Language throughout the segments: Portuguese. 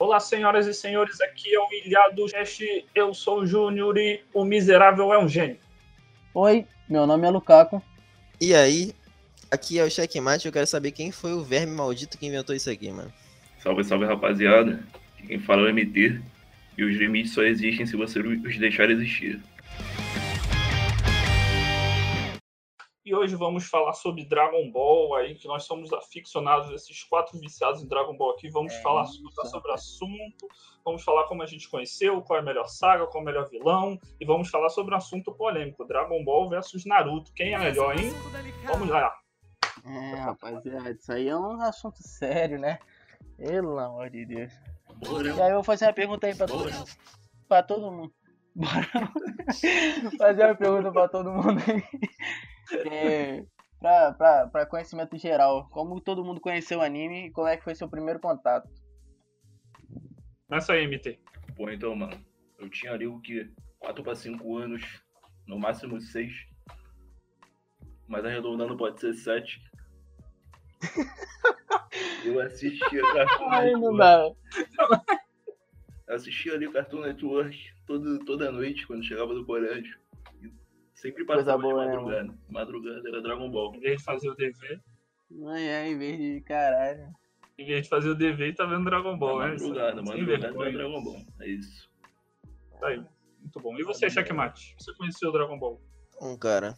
Olá, senhoras e senhores, aqui é o Ilhado Cast, eu sou o Júnior e o miserável é um gênio. Oi, meu nome é Lukaku. E aí, aqui é o Checkmate, eu quero saber quem foi o verme maldito que inventou isso aqui, mano. Salve, salve, rapaziada. Quem fala é o MT. E os limites só existem se você os deixar existir. E hoje vamos falar sobre Dragon Ball, aí que nós somos aficionados, esses quatro viciados em Dragon Ball aqui. Vamos É falar isso. sobre, sobre o assunto, vamos falar como a gente conheceu, qual é a melhor saga, qual é o melhor vilão, e vamos falar sobre um assunto polêmico: Dragon Ball versus Naruto. Quem é melhor, hein? Vamos lá. É, rapaziada, isso aí é um assunto sério, né? Pelo amor de Deus. E aí eu vou fazer uma pergunta aí pra todo, pra todo mundo. Bora fazer uma pergunta pra todo mundo aí. É, pra, pra, pra conhecimento geral. Como todo mundo conheceu o anime e como é que foi seu primeiro contato? Começa aí, MT. Pô, então, mano, eu tinha ali o que? 4 para 5 anos, no máximo 6. Mas arredondando pode ser 7. Eu assistia Cartoon Ai, não Network. dá. Eu assistia ali Cartoon Network todo, toda noite quando chegava do colégio. Sempre Coisa passava boa, de né, madrugada. madrugada era Dragon Ball. Em vez de fazer o dever, Ai, ai, em vez de caralho. em vez de fazer o dever, e tá vendo Dragon Ball, né? madrugada, Sem madrugada vergonha. Dragon Ball. É isso. Tá aí. Muito bom. E você, Checkmate? Você conheceu o Dragon Ball? Um cara.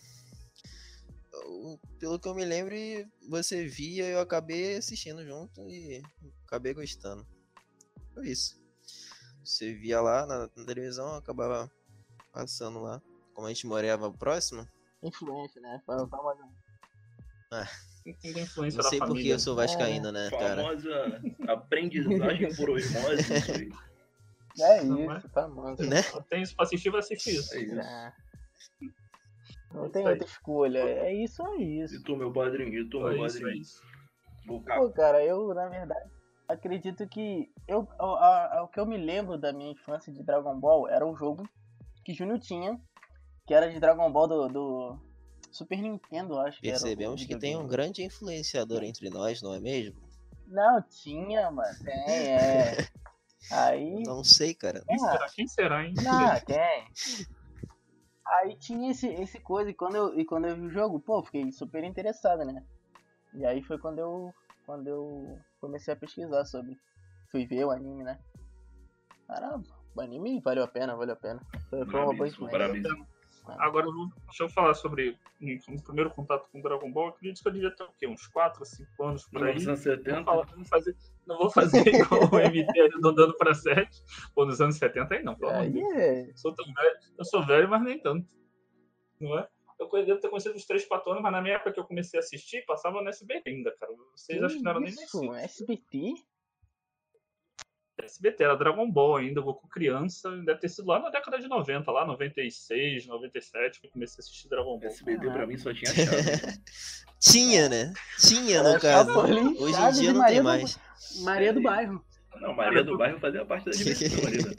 pelo que eu me lembro, você via, eu acabei assistindo junto e acabei gostando. Foi isso. Você via lá na, na televisão, eu acabava passando lá. Como a gente morava próximo, Influência, né? Fa- famosa. Influência não sei porque família. eu sou vascaíno, né, cara? Famosa aprendizagem por osmose. É isso, famosa. Né? Só tem isso pra assistir, vai assistir isso. É isso. Ah. Não É tem outra escolha. É isso, é E isso. tu, meu padrinho, e tu, É meu isso, é padrinho. Pô, cara, eu, na verdade, acredito que. Eu, a- a- a- o que eu me lembro da minha infância de Dragon Ball era um jogo que Júnior tinha, que era de Dragon Ball do, do Super Nintendo, acho que era. o Percebemos que tem um grande influenciador entre nós, não é mesmo? Não, tinha, mano. Tem, é. Aí. Não sei, cara. Quem será? Quem será, hein? Não, tem. Aí tinha esse, esse coisa, e quando, eu, e quando eu vi o jogo, pô, fiquei super interessado, né? E aí foi quando eu, quando eu comecei a pesquisar sobre. Fui ver o anime, né? Caramba, o anime valeu a pena, valeu a pena. Foi, foi uma boa influência. Bravíssimo. Agora deixa eu falar sobre o primeiro contato com Dragon Ball. Eu acredito que eu devia ter o quê? Uns 4, 5 anos por aí. Não 1970. vou, falar- não vou fazer, não vou fazer igual o MT arredondando pra 7. Pô, nos anos 70 aí não, pelo amor de Aí Deus. é. Eu sou tão velho, eu sou velho, mas nem tanto. Não é? Eu devo ter conhecido os três patones, mas na minha época que eu comecei a assistir, passava no SBT ainda, cara. Vocês acho que não eram nem isso. SBT? SBT, era Dragon Ball ainda, Goku criança, deve ter sido lá na década de 90, lá 96, 97, que eu comecei a assistir Dragon Ball. SBT pra mim só tinha chave. Tinha, né? Tinha, no caso. Hoje em dia não Maria tem do- mais. Maria do Bairro. Não, Maria do Bairro fazia parte da diversão ali, né?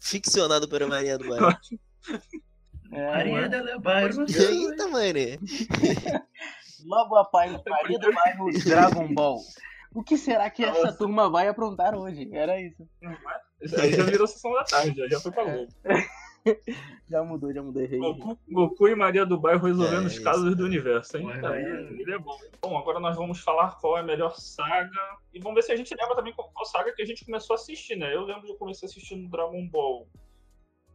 Ficcionado pela Maria do Bairro. É, Maria do Bairro. Eita, mané. Logo após Maria do Bairro Dragon Ball. O que será que essa Nossa. turma vai aprontar hoje? Era isso. Isso aí já virou sessão da tarde, já, já foi pra Globo. Já mudou, já mudei. Goku, Goku e Maria do Bairro resolvendo É, os isso. casos do universo, hein? Tá, aí- ele é bom. Bom, agora nós vamos falar qual é a melhor saga. E vamos ver se a gente lembra também qual, qual saga que a gente começou a assistir, né? Eu lembro de eu comecei assistindo Dragon Ball.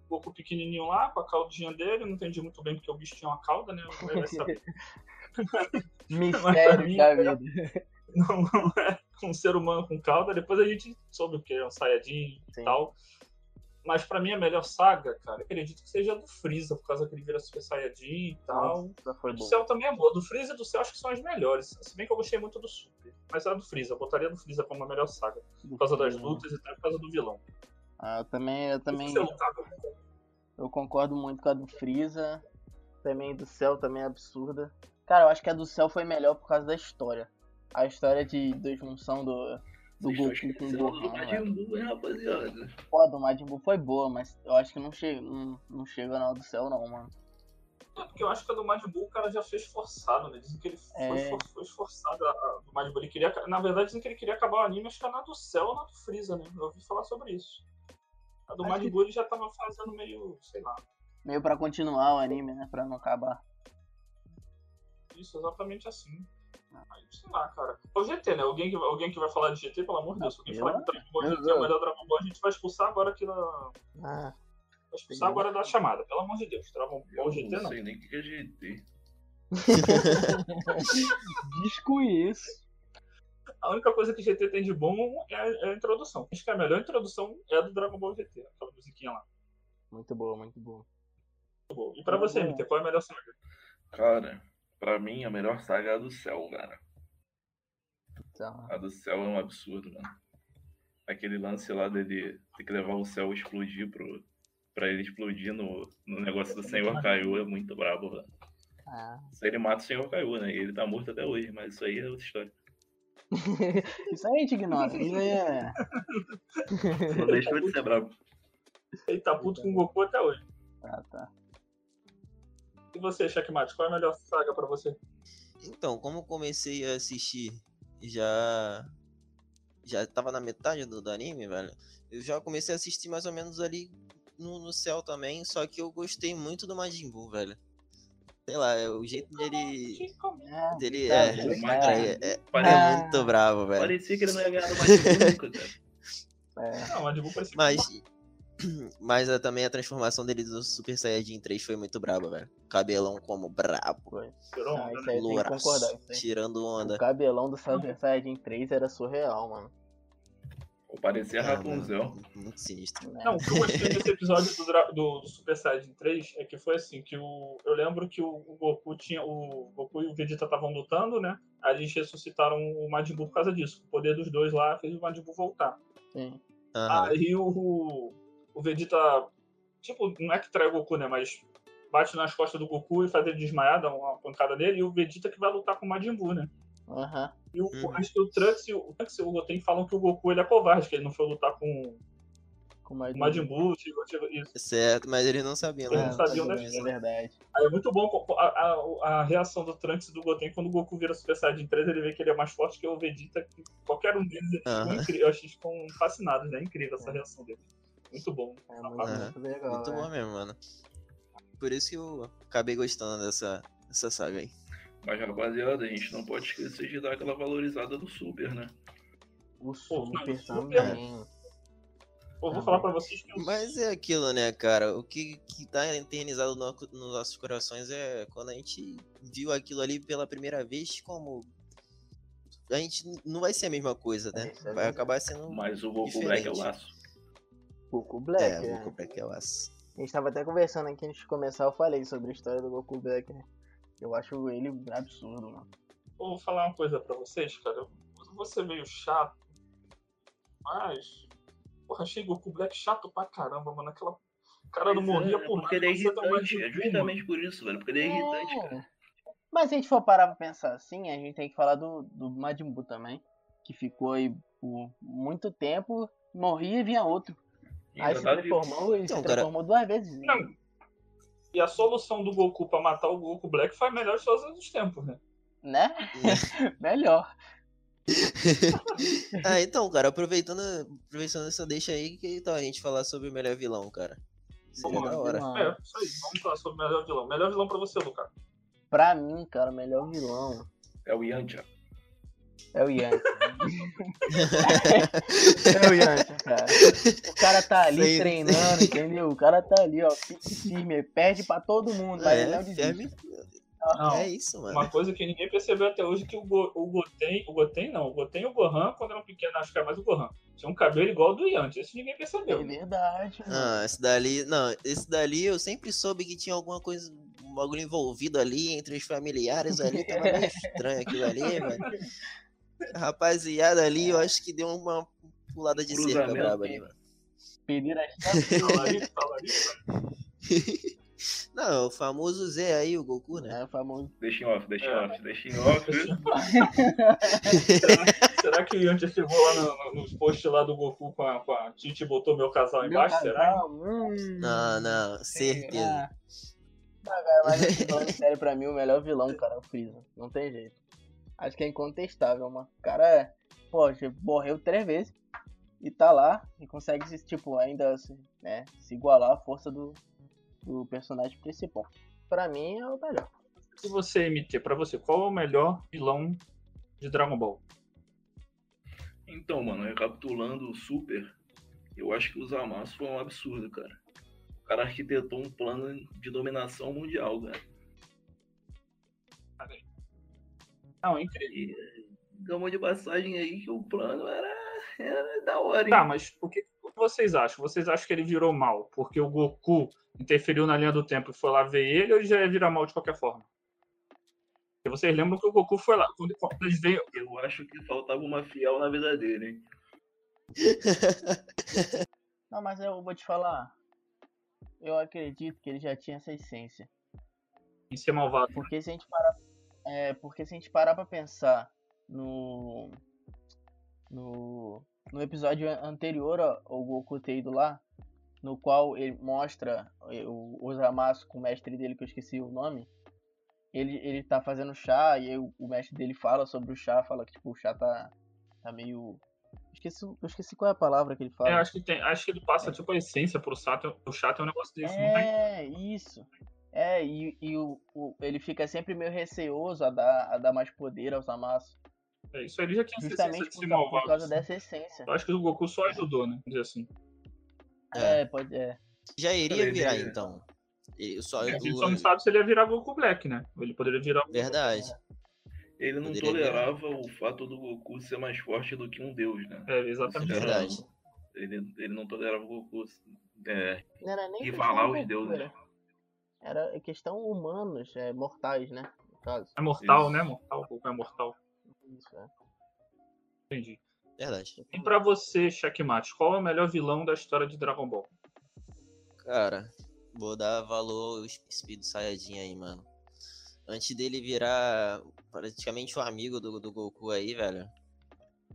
Goku pequenininho lá, com a caldinha dele. Não entendi muito bem porque o bicho tinha uma cauda, né? Mistério da é- vida. não, não é um ser humano com cauda. Depois a gente soube o que é um Saiyajin Sim. e tal. Mas pra mim a melhor saga, cara, acredito que seja a do Freeza, por causa que ele vira Super Saiyajin e tal. Nossa, do. Céu também é boa. Do Freeza e do Céu acho que são as melhores. Se bem que eu gostei muito do Super. Mas a do Freeza, eu botaria a do Freeza como a melhor saga. Por causa das lutas e até por causa do vilão. Ah, eu também, eu também eu concordo muito com a do Freeza. Também do Céu também é absurda. Cara, eu acho que a do Céu foi melhor por causa da história. A história de, da junção do, do Goku com o Gohan. do né? Majin Buu, hein, rapaziada. Pô, a do Majin Buu foi boa, mas eu acho que não chega, não, não chega na do Céu não, mano. É porque eu acho que a do Majin Buu o cara já fez forçado, né? Dizem que ele foi, É. for- foi esforçado a, a do Majin Buu. Ele queria, na verdade, dizem que ele queria acabar o anime, acho que é na do Cell ou na do Freeza, né? Eu ouvi falar sobre isso. A do Acho Majin que- Buu ele já tava fazendo meio, sei lá. Meio pra continuar o anime, né? Pra não acabar. Isso, exatamente assim. Aí, sei lá, cara. É o GT, né? Alguém que, alguém que vai falar de GT, pelo amor de Deus. Se alguém eu- falar que Dragon Ball GT é o melhor Dragon Ball, a gente vai expulsar agora aqui da. Ah, Vai expulsar agora da chamada, pelo amor de Deus. Dragon Ball GT não não. sei nem o que é GT. desconheço. A única coisa que GT tem de bom é a, é a introdução. Acho que a melhor introdução é a do Dragon Ball GT, aquela musiquinha lá. Muito boa, muito boa. E pra você, Uhum. MT, qual é a melhor saga? Cara, pra mim a melhor saga é a do céu, cara. Então, A do céu é um absurdo, mano. Aquele lance lá dele ter que levar o céu e explodir pro. Pra ele explodir no, no negócio do Senhor Kaiô é muito brabo, velho. ah. Se ele mata o Senhor Kaiô, né? E ele tá morto até hoje, mas isso aí é outra história. Isso aí a gente ignora. Isso aí é. Não deixou de ser brabo. Ele tá puto com o Goku até hoje. Ah, tá. E você, Checkmate, qual é a melhor saga pra você? Então, como eu comecei a assistir já. Já tava na metade do, do anime, velho. Eu já comecei a assistir mais ou menos ali no, no céu também. Só que eu gostei muito do Majin Buu, velho. Sei lá, é o jeito dele. É, dele é, é- cara, é, é- é muito bravo, velho. parecia que ele não ia ganhar do Majin Buu nunca, cara. é. Não, mas Buu parecia Mas. Mas a- também a transformação dele do Super Saiyajin 3 foi muito braba, velho. Cabelão como brabo. Ah, né? Louraço. Tirando onda. O cabelão do Super Saiyajin 3 era surreal, mano. Pô, Parecia Ah, Rapunzel. mano, Muito sinistro. né? Não, o que eu gostei desse episódio do, do, do Super Saiyajin 3 é que foi assim, que o, eu lembro que o, o Goku tinha. O Goku e o Vegeta estavam lutando, né? Aí eles ressuscitaram o Majin Buu por causa disso. O poder dos dois lá fez o Majin Buu voltar. Sim. Aí o, o Vegeta, tipo, não é que trai o Goku, né? Mas bate nas costas do Goku e faz ele desmaiar, dá uma pancada nele, e o Vegeta que vai lutar com o Majin Buu, né? Aham. E o, Uhum. acho que o Trunks e o, o Trunks e o Goten falam que o Goku ele é covarde, que ele não foi lutar com Com o Majin Buu, tipo, tipo, isso. Certo, mas eles não sabiam, Eles né? não sabiam, né? É verdade. Aí é muito bom a, a, a reação do Trunks e do Goten quando o Goku vira Super Saiyajin 3, ele vê que ele é mais forte que o Vegeta, que qualquer um deles. Aham. incri- Eu achei que ficam fascinados, né? Incrível essa reação dele. Muito bom. É muito, Aham. muito legal. Muito bom mesmo, mano. Por isso que eu acabei gostando dessa, dessa saga aí. Mas, rapaziada, a gente não pode esquecer de dar aquela valorizada do Super, né? O Pô, Super não, também. Eu vou Também. falar pra vocês que Mas é aquilo, né, cara? O que, que tá eternizado no- nos nossos corações é quando a gente viu aquilo ali pela primeira vez, como. A gente não vai ser a mesma coisa, né? É, é Vai acabar sendo. Mas o Goku Diferente. Black é o laço. Goku Black. É, né? vou comprar aquelas. A gente tava até conversando aqui antes de começar, eu falei sobre a história do Goku Black. né? Eu acho ele absurdo, mano. Eu vou falar uma coisa pra vocês, cara. Eu vou ser meio chato, mas. Porra, achei Goku Black chato pra caramba, mano. Aquela. O cara não Mas é, morria por Porque ele é nada, você dá uma irritante. É justamente por isso, velho. Porque ele é irritante, cara. Mas se a gente for parar pra pensar assim, a gente tem que falar do, do Majin Buu também. Que ficou aí por muito tempo, morria e vinha outro. E Aí se transformou e se Então, cara- transformou duas vezes. né? Não. E a solução do Goku pra matar o Goku Black foi a melhor de todos os tempos, né? Né? Melhor. ah, então, cara, aproveitando, aproveitando essa deixa aí, que tal a gente falar sobre o melhor vilão, cara? Seria Vamos da lá, hora. É, isso aí. Vamos falar sobre o melhor vilão. Melhor vilão pra você, Lucas. Pra mim, cara, o melhor vilão É o Yantia. É o Yantia. é o Yantia, cara. O cara tá ali Sempre. treinando, entendeu? O cara tá ali, ó, pique firme, perde pra todo mundo, mas ele É, não desiste. ferme. Não. É isso, mano. Uma coisa que ninguém percebeu até hoje é que o, Go, o Goten, o Goten não, o Goten e o Gohan, quando eram pequenos, acho que era mais o Gohan, tinha um cabelo igual ao do Yanti, isso ninguém É percebeu. verdade, mano. Ah, esse dali. Não, esse dali eu sempre soube que tinha alguma coisa. Um bagulho envolvido ali entre os familiares ali. Tava meio estranho aquilo ali, velho. A rapaziada ali, eu acho que deu uma pulada de cerca braba ali, mano. Pedir as chaves. Talarico, talarico. Não, o famoso Zé aí, o Goku, né? É o famoso. Deixa em off, deixa em É. off, deixa em off. será, será que o Yanti chegou lá no, no, nos posts lá do Goku com a, com a Titi e botou meu casal Meu embaixo? Será? casal, hum, Não, não, certeza. será? Mas assim, falando sério, pra mim, o melhor vilão, cara, é o Freeza. Não tem jeito. Acho que é incontestável, mano. O cara, é, pô, morreu três vezes e tá lá e consegue, tipo, ainda né, se igualar à força do, do personagem principal. Pra mim, é o melhor. E você, MT, pra você, qual é o melhor vilão de Dragon Ball? Então, mano, recapitulando o Super, eu acho que o Zamasu foi um absurdo, cara. O cara arquitetou um plano de dominação mundial, cara. Não, incrível. Gama de passagem aí que o plano era, era da hora. Hein? Tá, mas o que vocês acham? Vocês acham que ele virou mal porque o Goku interferiu na linha do tempo e foi lá ver ele ou ele já ia virar mal de qualquer forma? Porque vocês lembram que o Goku foi lá. Quando, quando eles veio... Eu acho que faltava uma fiel na vida dele, hein? Não, mas eu vou te falar. Eu acredito que ele já tinha essa essência. Em ser malvado. Porque se a gente parar, é, porque se a gente parar pra pensar no. No, no episódio anterior ao Goku ter ido lá, no qual ele mostra o, o Zamasu com o mestre dele, que eu esqueci o nome. Ele, ele tá fazendo chá e aí o, o mestre dele fala sobre o chá, fala que tipo, o chá tá, tá meio Esqueci, eu esqueci qual é a palavra que ele fala. É, acho que, tem, acho que ele passa, é. tipo, a essência pro chato. O chato é um negócio desse, É, isso. É, e, e o, o, ele fica sempre meio receoso a dar, a dar mais poder aos Zamasu. É, isso aí ele já tinha Justamente por, de por causa assim. dessa essência. Eu acho que o Goku só ajudou, né? Dizer assim. É, é pode. É. Já iria virar, então. Eu só, é, a gente só não sabe se ele ia virar Goku Black, né? Ele poderia virar. Verdade. Ele não Poderia tolerava o fato do Goku ser mais forte do que um deus, né? É, exatamente. É verdade. Ele, ele não tolerava o Goku é, não era nem rivalar os deuses. Né? Era questão humanos, é, mortais, né? No caso. É mortal, Isso. né? Mortal, o Goku é mortal. Isso, é. Entendi. Verdade. E pra você, Checkmate, qual é o melhor vilão da história de Dragon Ball? Cara, vou dar valor ao Speed Saiyajin aí, mano antes dele virar praticamente um amigo do, do Goku aí, velho,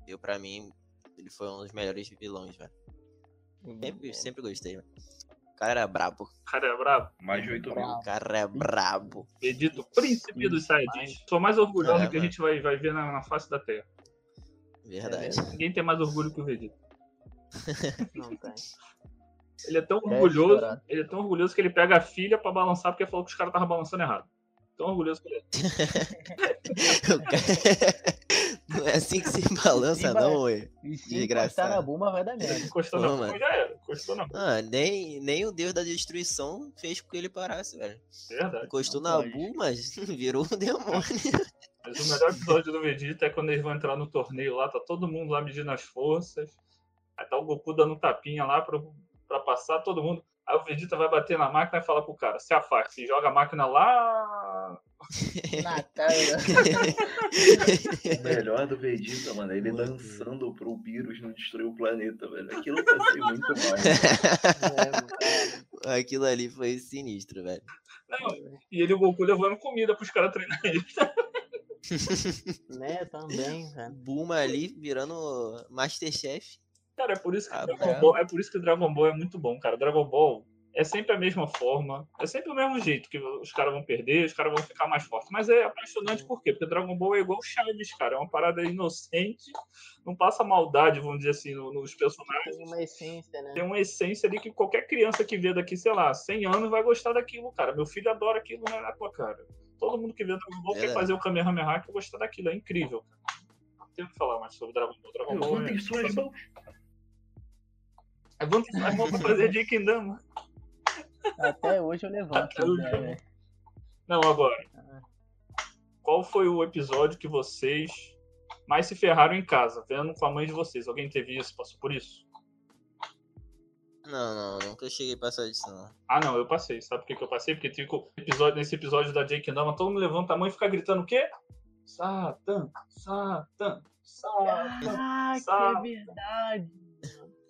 eu pra mim, ele foi um dos melhores vilões, velho. Sempre, sempre gostei, velho. O cara era brabo. O cara é brabo. Mais de 8 mil. O cara é brabo. Edito, príncipe dos Saiyajins. Sou mais orgulhoso é, que a gente vai, vai ver na, na face da Terra. Verdade. É, Ninguém tem mais orgulho que o Vegeta. Não tem. Ele é tão orgulhoso, ele é tão orgulhoso que ele pega a filha pra balançar porque falou que os caras estavam balançando errado. Tão orgulhoso que ele Não é assim que se balança, não, ué. Encostar na Buma vai dar merda. Encostou na Buma já era. Encostou na Buma. Ah, nem, nem o Deus da Destruição fez com que ele parasse, velho. Verdade. Encostou na Buma, mas virou um demônio. Mas o melhor episódio do Vegeta é quando eles vão entrar no torneio lá, tá todo mundo lá medindo as forças. Aí tá o Goku dando um tapinha lá pra, pra passar todo mundo. Aí o Vegeta vai bater na máquina e fala pro cara, se afaste, joga a máquina lá. Cara. o melhor do Vegeta, mano, é ele lançando pro vírus não destruir o planeta, velho. Aquilo vai ser muito mal. Aquilo ali foi sinistro, velho. Não, e ele o Goku levando comida pros caras treinar ele. né, também, velho. Buma ali virando Masterchef. Cara, é por isso que ah, Dragon Ball, é por isso que Dragon Ball é muito bom, cara. Dragon Ball é sempre a mesma forma, é sempre o mesmo jeito que os caras vão perder, os caras vão ficar mais fortes. Mas é apaixonante por quê? Porque Dragon Ball é igual Chaves, cara. É uma parada inocente, não passa maldade, vamos dizer assim, nos personagens. Tem uma essência, né? Tem uma essência ali que qualquer criança que vê daqui, sei lá, 100 anos vai gostar daquilo, cara. Meu filho adora aquilo, não é na tua cara. Todo mundo que vê Dragon Ball é. quer fazer o Kamehameha quer gostar daquilo. É incrível, cara. Não tenho que falar mais sobre Dragon Ball. Dragon Ball é... suas mão pra fazer Jake Dama. Até hoje eu levanto. Né, Não, agora. Qual foi o episódio que vocês mais se ferraram em casa, vendo com a mãe de vocês? Alguém teve isso? Passou por isso? Não, não, nunca cheguei a passar disso, não. Ah, não, eu passei. Sabe por que, que eu passei? Porque episódio, nesse episódio da Jake Dama, todo mundo levanta a mão e fica gritando o quê? Satan, Satan, Satan. Ah, Satan. que verdade.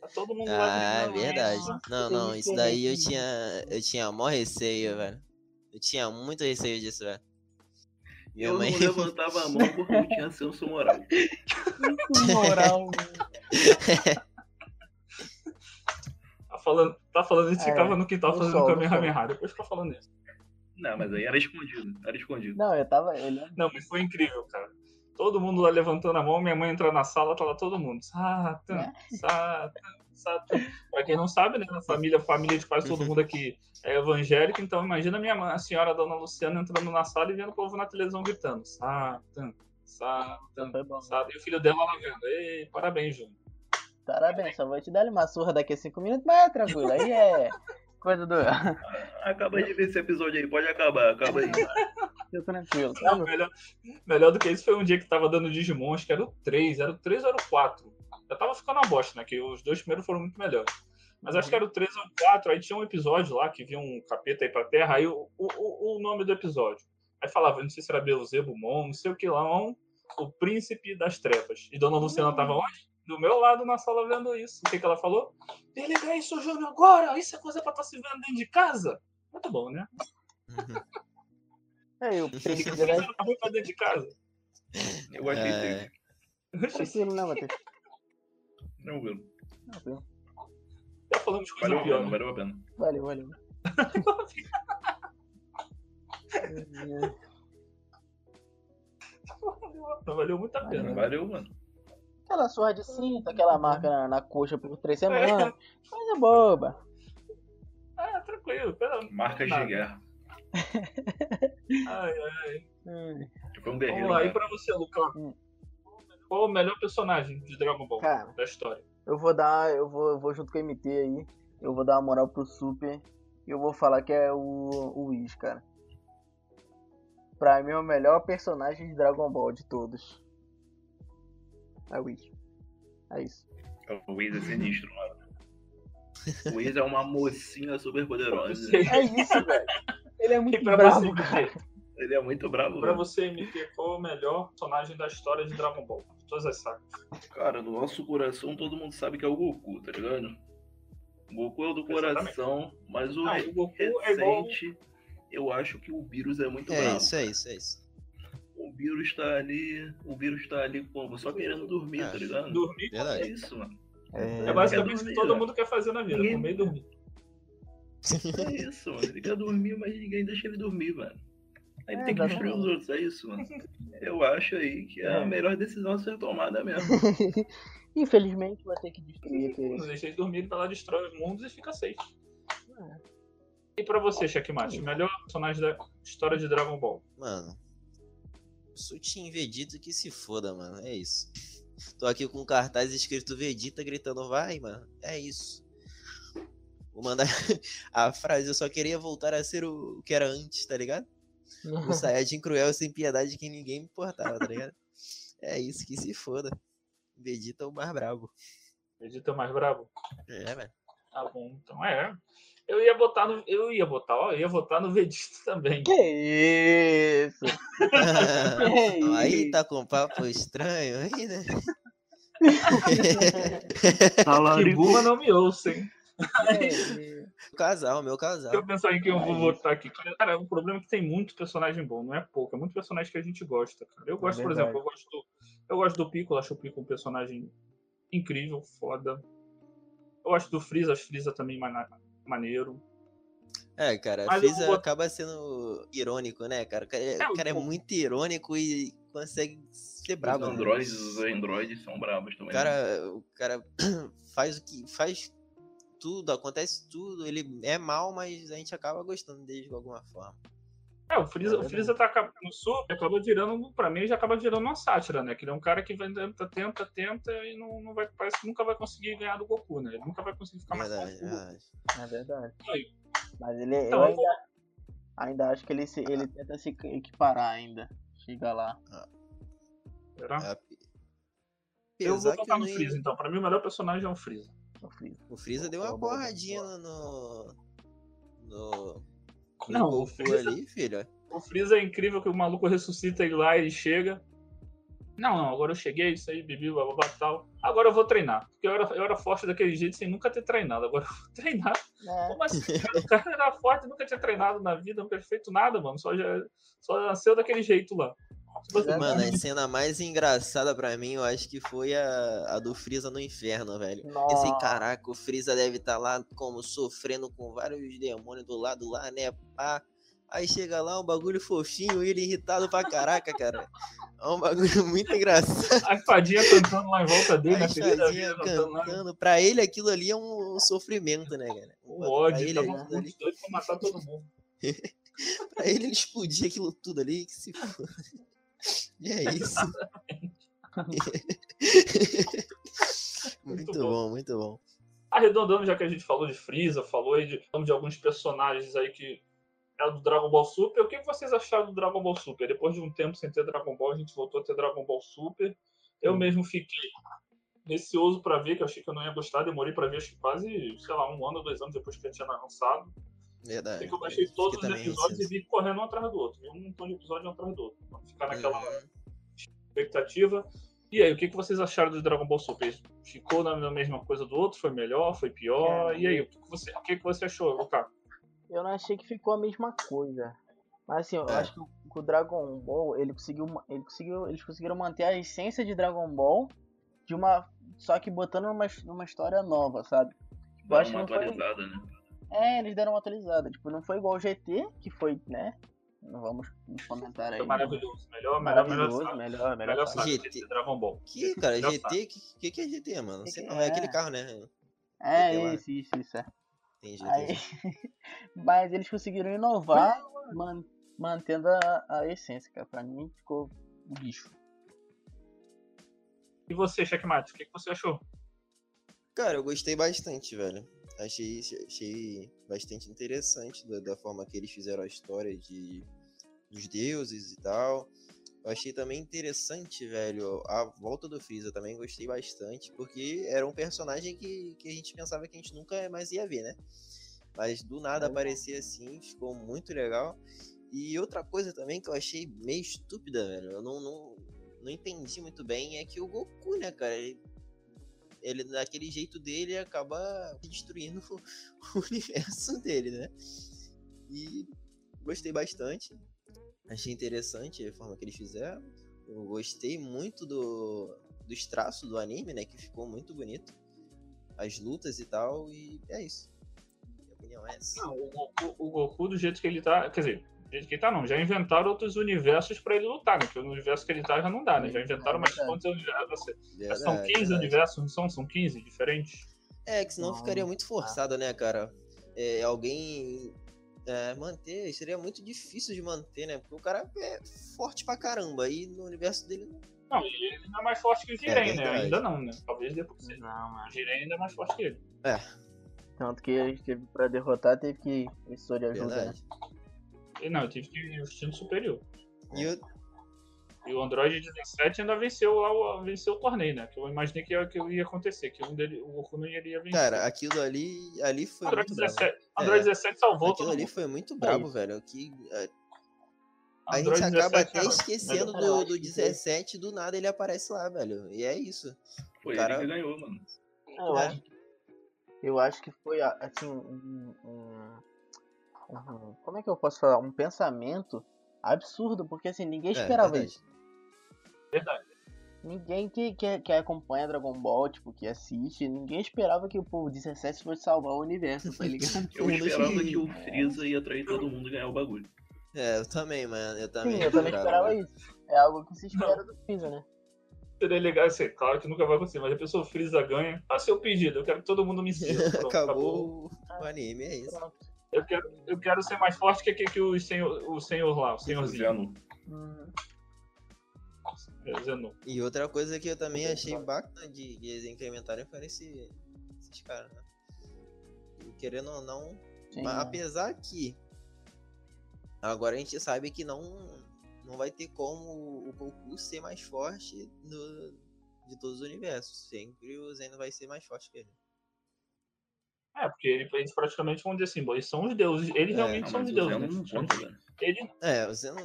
Tá todo mundo ah, lá. Ah, verdade. Não, não, isso daí eu tinha, eu tinha maior receio, velho. Eu tinha muito receio disso, velho. Minha eu mãe... não levantava a mão porque eu tinha senso moral. senso moral, tá falando, tá falando isso, é, ficava no quintal fazendo Kamehameha. Depois fica falando isso. Não, mas aí era escondido. Era escondido. Não, eu tava. Eu. Não, mas foi incrível, cara. Todo mundo lá levantando a mão, minha mãe entrou na sala, tava todo mundo. Satan, É. Satan, Satan. Pra quem não sabe, né? Na família, família de quase todo mundo aqui é evangélica, então imagina minha mãe, a senhora Dona Luciana entrando na sala e vendo o povo na televisão gritando. Satan, Satan, bom. Satan. E o filho dela lá vendo. Ei, parabéns, Júnior. Parabéns, só vou te dar uma surra daqui a cinco minutos, mas é tranquilo. Aí é coisa do. Acaba de ver esse episódio aí, pode acabar, acaba aí. Tranquilo. Não, Tá? melhor, melhor do que isso foi um dia que tava dando Digimon, acho que era o 3, era o 3 ou era o 4. Já tava ficando uma bosta, né? Que os dois primeiros foram muito melhores. Mas acho que era o 3 ou o 4, aí tinha um episódio lá que vinha um capeta aí pra terra, aí o, o, o nome do episódio. Aí falava, não sei se era Beelzebub Mon, não sei o que lá, Mon, o príncipe das trevas. E Dona Luciana tava onde? Do meu lado na sala vendo isso. O que, que ela falou? Desliga isso, Júnior, agora! Isso é coisa pra estar se vendo dentro de casa? Muito bom, né? Aí o príncipe Coisa das. pra pra dentro de casa. Eu gostei É, dele. Tranquilo, né, Matheus? Não, viu? Tranquilo. Já falamos de coisa Valeu a pior, pena, né? valeu a pena. Valeu, valeu. Não valeu muito a pena. Valeu, mano. Aquela surra de cinta, aquela marca na, na coxa por três semanas. Coisa boba. Ah, tranquilo. Pera, Marcas nada. de guerra. Ai, ai. Hum, Foi um Vamos guerreiro. lá, e cara. pra você, Lucão? Hum. Qual o melhor personagem de Dragon Ball Cara. da história? eu vou dar. Eu vou, eu vou junto com o MT aí. Eu vou dar uma moral pro Super. E eu vou falar que é o, o Whis, cara. Pra mim é o melhor personagem de Dragon Ball de todos. É o Whis. É isso. O Wiz é sinistro, mano. O Wiz é uma mocinha super poderosa. É isso, velho. Ele é muito bravo, você, cara. Ele é muito bravo, Pra velho. você, MT, qual o melhor personagem da história de Dragon Ball? Todas as sagas. Cara, no nosso coração todo mundo sabe que é o Goku, tá ligado? O Goku é o do Exatamente. coração, mas o Não, o Goku é igual... recente, eu acho que o vírus é muito É bravo. isso, é isso, é isso. O vírus tá ali, o vírus tá ali como? Só querendo dormir, Ah, tá ligado? Dormir. É Verdade. isso, mano. É, É basicamente o que dormir, todo mundo quer fazer na vida, Ninguém- comer e dormir. É isso, mano. Ele quer dormir, mas ninguém deixa ele dormir, mano. Aí ele É, tem que destruir os outros, é isso, mano. Eu acho aí que é É. a melhor decisão a ser tomada mesmo. Infelizmente vai ter que destruir aquele. Não deixa eles dormirem, vai lá, destrói os mundos e fica safe. E pra você, Checkmate, o melhor personagem da história de Dragon Ball? Mano, Sutin Vegeta que se foda, mano. É isso. Tô aqui com um cartaz escrito Vegeta gritando, vai, mano. É isso. Vou mandar a frase, eu só queria voltar a ser o que era antes, tá ligado? O Saiyajin cruel sem piedade que ninguém me importava, tá ligado? É isso, que se foda. Vegeta é o mais brabo. Vegeta é o mais bravo? É, velho. Tá bom, então é. Eu ia botar no. Eu ia botar, ó, eu ia votar no Vegeta também. Que isso? Que Aí tá com papo estranho aí, né? Que Buma não me ouça, hein? Casal, meu casal. Deixa eu pensar em quem eu vou votar aqui. Cara, o problema é que tem muito personagem bom, não é pouco. É muito personagem que a gente gosta, cara. Eu gosto, por verdade. exemplo, eu gosto do, eu gosto do Piccolo, acho o Piccolo um personagem incrível, foda. Eu gosto do Freeza, acho o Freeza também maneiro. É, cara, Mas Freeza vou- acaba sendo irônico, né, cara? O cara é, É, o cara é o- muito irônico e consegue ser Os brabo. né? androides, os androides são bravos O também. cara, o cara faz o que faz tudo, acontece tudo, ele é mal, mas a gente acaba gostando dele de alguma forma. É, o Freeza, É o Freeza tá no Super, acaba virando, pra mim, já acaba virando uma sátira, né? Que ele é um cara que vai, tenta, tenta, tenta e não, não vai, parece que nunca vai conseguir ganhar do Goku, né? Ele nunca vai conseguir ficar mais Verdade, forte. É verdade. Aí. Mas ele, Então, eu ainda, ainda acho que ele, se, ele tenta se equiparar ainda. Chega lá. Será? É, Eu vou votar no Freeza, então. Pra mim, o melhor personagem é o Freeza. o Freeza. O Freeza deu uma boa. no. No. No Não, o Goku Freeza- ali, filho. O Freeza é incrível que o maluco ressuscita ele lá, ele chega. Não, não, agora eu cheguei, isso aí, bebi, blá, tal. Agora eu vou treinar. Porque eu era, eu era forte daquele jeito sem nunca ter treinado. Agora eu vou treinar. É, Como assim? O cara era forte, nunca tinha treinado na vida, nunca tinha feito nada, mano. Só, já, só nasceu daquele jeito lá. Tipo assim, Mano, a cena mais engraçada pra mim, eu acho que foi a, a do Freeza no inferno, velho. Pensei, nossa, caraca, o Freeza deve estar lá como sofrendo com vários demônios do lado lá, né? Pá. Aí chega lá, um bagulho fofinho, ele irritado pra caraca, cara. É um bagulho muito engraçado. A fadinha cantando lá em volta dele, A da fadinha vida, cantando. Pra ele aquilo ali é um sofrimento, né, cara? O Pra ódio, ele, tava ali- doido pra matar todo mundo. pra ele, ele explodir aquilo tudo ali, que se foda. E é isso. muito Muito bom. bom. muito bom. Arredondando, já que a gente falou de Freeza, falou aí de, de alguns personagens aí que é do Dragon Ball Super. O que vocês acharam do Dragon Ball Super? Depois de um tempo sem ter Dragon Ball, a gente voltou a ter Dragon Ball Super. Eu Hum. mesmo fiquei receoso pra ver, que eu achei que eu não ia gostar. Demorei pra ver, acho que quase, sei lá, um ano, dois anos depois que eu tinha lançado. Verdade. Sei que eu baixei todos os também episódios e receoso. vi correndo um atrás do outro. Vi um montão de episódio um atrás do outro. Pra ficar naquela Uhum. expectativa. E aí, o que que vocês acharam do Dragon Ball Super? Ficou na mesma coisa do outro? Foi melhor? Foi pior? É. E aí, o que que você, o que que você achou, Lucas? Eu não achei que ficou a mesma coisa. Mas assim, eu É. acho que o- Dragon Ball, ele conseguiu, ele conseguiu, eles conseguiram manter a essência de Dragon Ball de uma só que botando numa, numa história nova, sabe? Eu acho que uma não foi, atualizada, né? É, eles deram uma atualizada, tipo, não foi igual o GT, que foi, né? Não vamos comentar aí. Foi maravilhoso. Melhor, melhor, Maravilhoso, melhor, melhor, melhor, melhor. saga GT. Dragon Ball. Que, cara, GT, que, que que é GT, mano? Que Sei que não, é é? aquele carro, né? É, GT lá. isso, isso, isso, é. Tem GT. Aí, mas eles conseguiram inovar, man- mantendo a, a essência, cara. Pra mim ficou um bicho. E você, Checkmate, o que que você achou? Cara, eu gostei bastante, velho. Achei, achei bastante interessante da, da forma que eles fizeram a história de, dos deuses e tal. Eu achei também interessante, velho, a volta do Freeza também gostei bastante, porque era um personagem que, que a gente pensava que a gente nunca mais ia ver, né? Mas do nada É. aparecer assim, ficou muito legal. E outra coisa também que eu achei meio estúpida, velho, eu não, não, não entendi muito bem, é que o Goku, né, cara, ele ele daquele jeito dele acaba destruindo o universo dele, né? E gostei bastante. Achei interessante a forma que eles fizeram. Eu gostei muito do, dos traços do anime, né? Que ficou muito bonito. As lutas e tal. E é isso. Minha opinião é essa. Não, o Goku, o Goku, do jeito que ele tá. Quer dizer, jeito que ele tá, não. Já inventaram outros universos pra ele lutar, né? Porque o universo que ele tá já não dá, né? Já inventaram É mais quantos universos. Verdade, São 15 verdade. universos, não são? São 15 diferentes. É, que senão Não. ficaria muito forçado, né, cara? É, alguém é, manter, seria muito difícil de manter, né? Porque o cara é forte pra caramba. E no universo dele não. Não, e ele não é mais forte que o Jiren, né? verdade. Ainda não, né? Talvez depois seja. Não, O mano. Jiren ainda é mais forte que ele. Tanto que ele teve pra derrotar, teve que isso de ajuda, né? Verdade. Não, eu tive que ir no superior. E eu, E o Android 17 ainda venceu lá o, venceu o torneio, né? Que eu imaginei que ia, que ia acontecer, que um dele, o Goku não iria vencer. Cara, aquilo ali, ali foi Android muito brabo. 17, Android É. 17 salvou Aquilo todo ali mundo. foi muito brabo, velho. Que é, a Android gente acaba 17 até é esquecendo do, do que- 17 do nada ele aparece lá, velho. E é isso. Foi Cara- ele que ganhou, mano. Eu, É. acho, eu acho que foi assim um, um- como é que eu posso falar um pensamento absurdo porque assim ninguém É, esperava verdade. isso Verdade. ninguém que, que, que acompanha Dragon Ball tipo que assiste ninguém esperava que o povo 17 fosse salvar o universo tá ligado Eu esperava que- que o Freeza ia atrair todo mundo e ganhar o bagulho. É, eu também, mano. Eu também. sim eu também esperava isso é algo que se espera do Freeza né Seria legal, assim, claro que nunca vai acontecer, mas a pessoa Freeza ganha. Ah, seu pedido, eu quero que todo mundo me siga. Pronto, Acabou o anime, é isso. Pronto. Eu quero, eu quero ser mais forte que, que, que o, senhor, o senhor lá, o senhorzinho. Zeno. Hum, É, Zenon. E outra coisa que eu também achei bacana de, de eles incrementarem foi esse, esses caras, né? E querendo ou não, sim, mas né? apesar que agora a gente sabe que não não vai ter como o Goku ser mais forte no, de todos os universos. Sempre o Zeno vai ser mais forte que ele. É, porque ele, eles praticamente vão dizer assim, bom, eles são os deuses. Eles É, realmente Não, são os deuses. Né? não conta. Ele, É, o Zeno.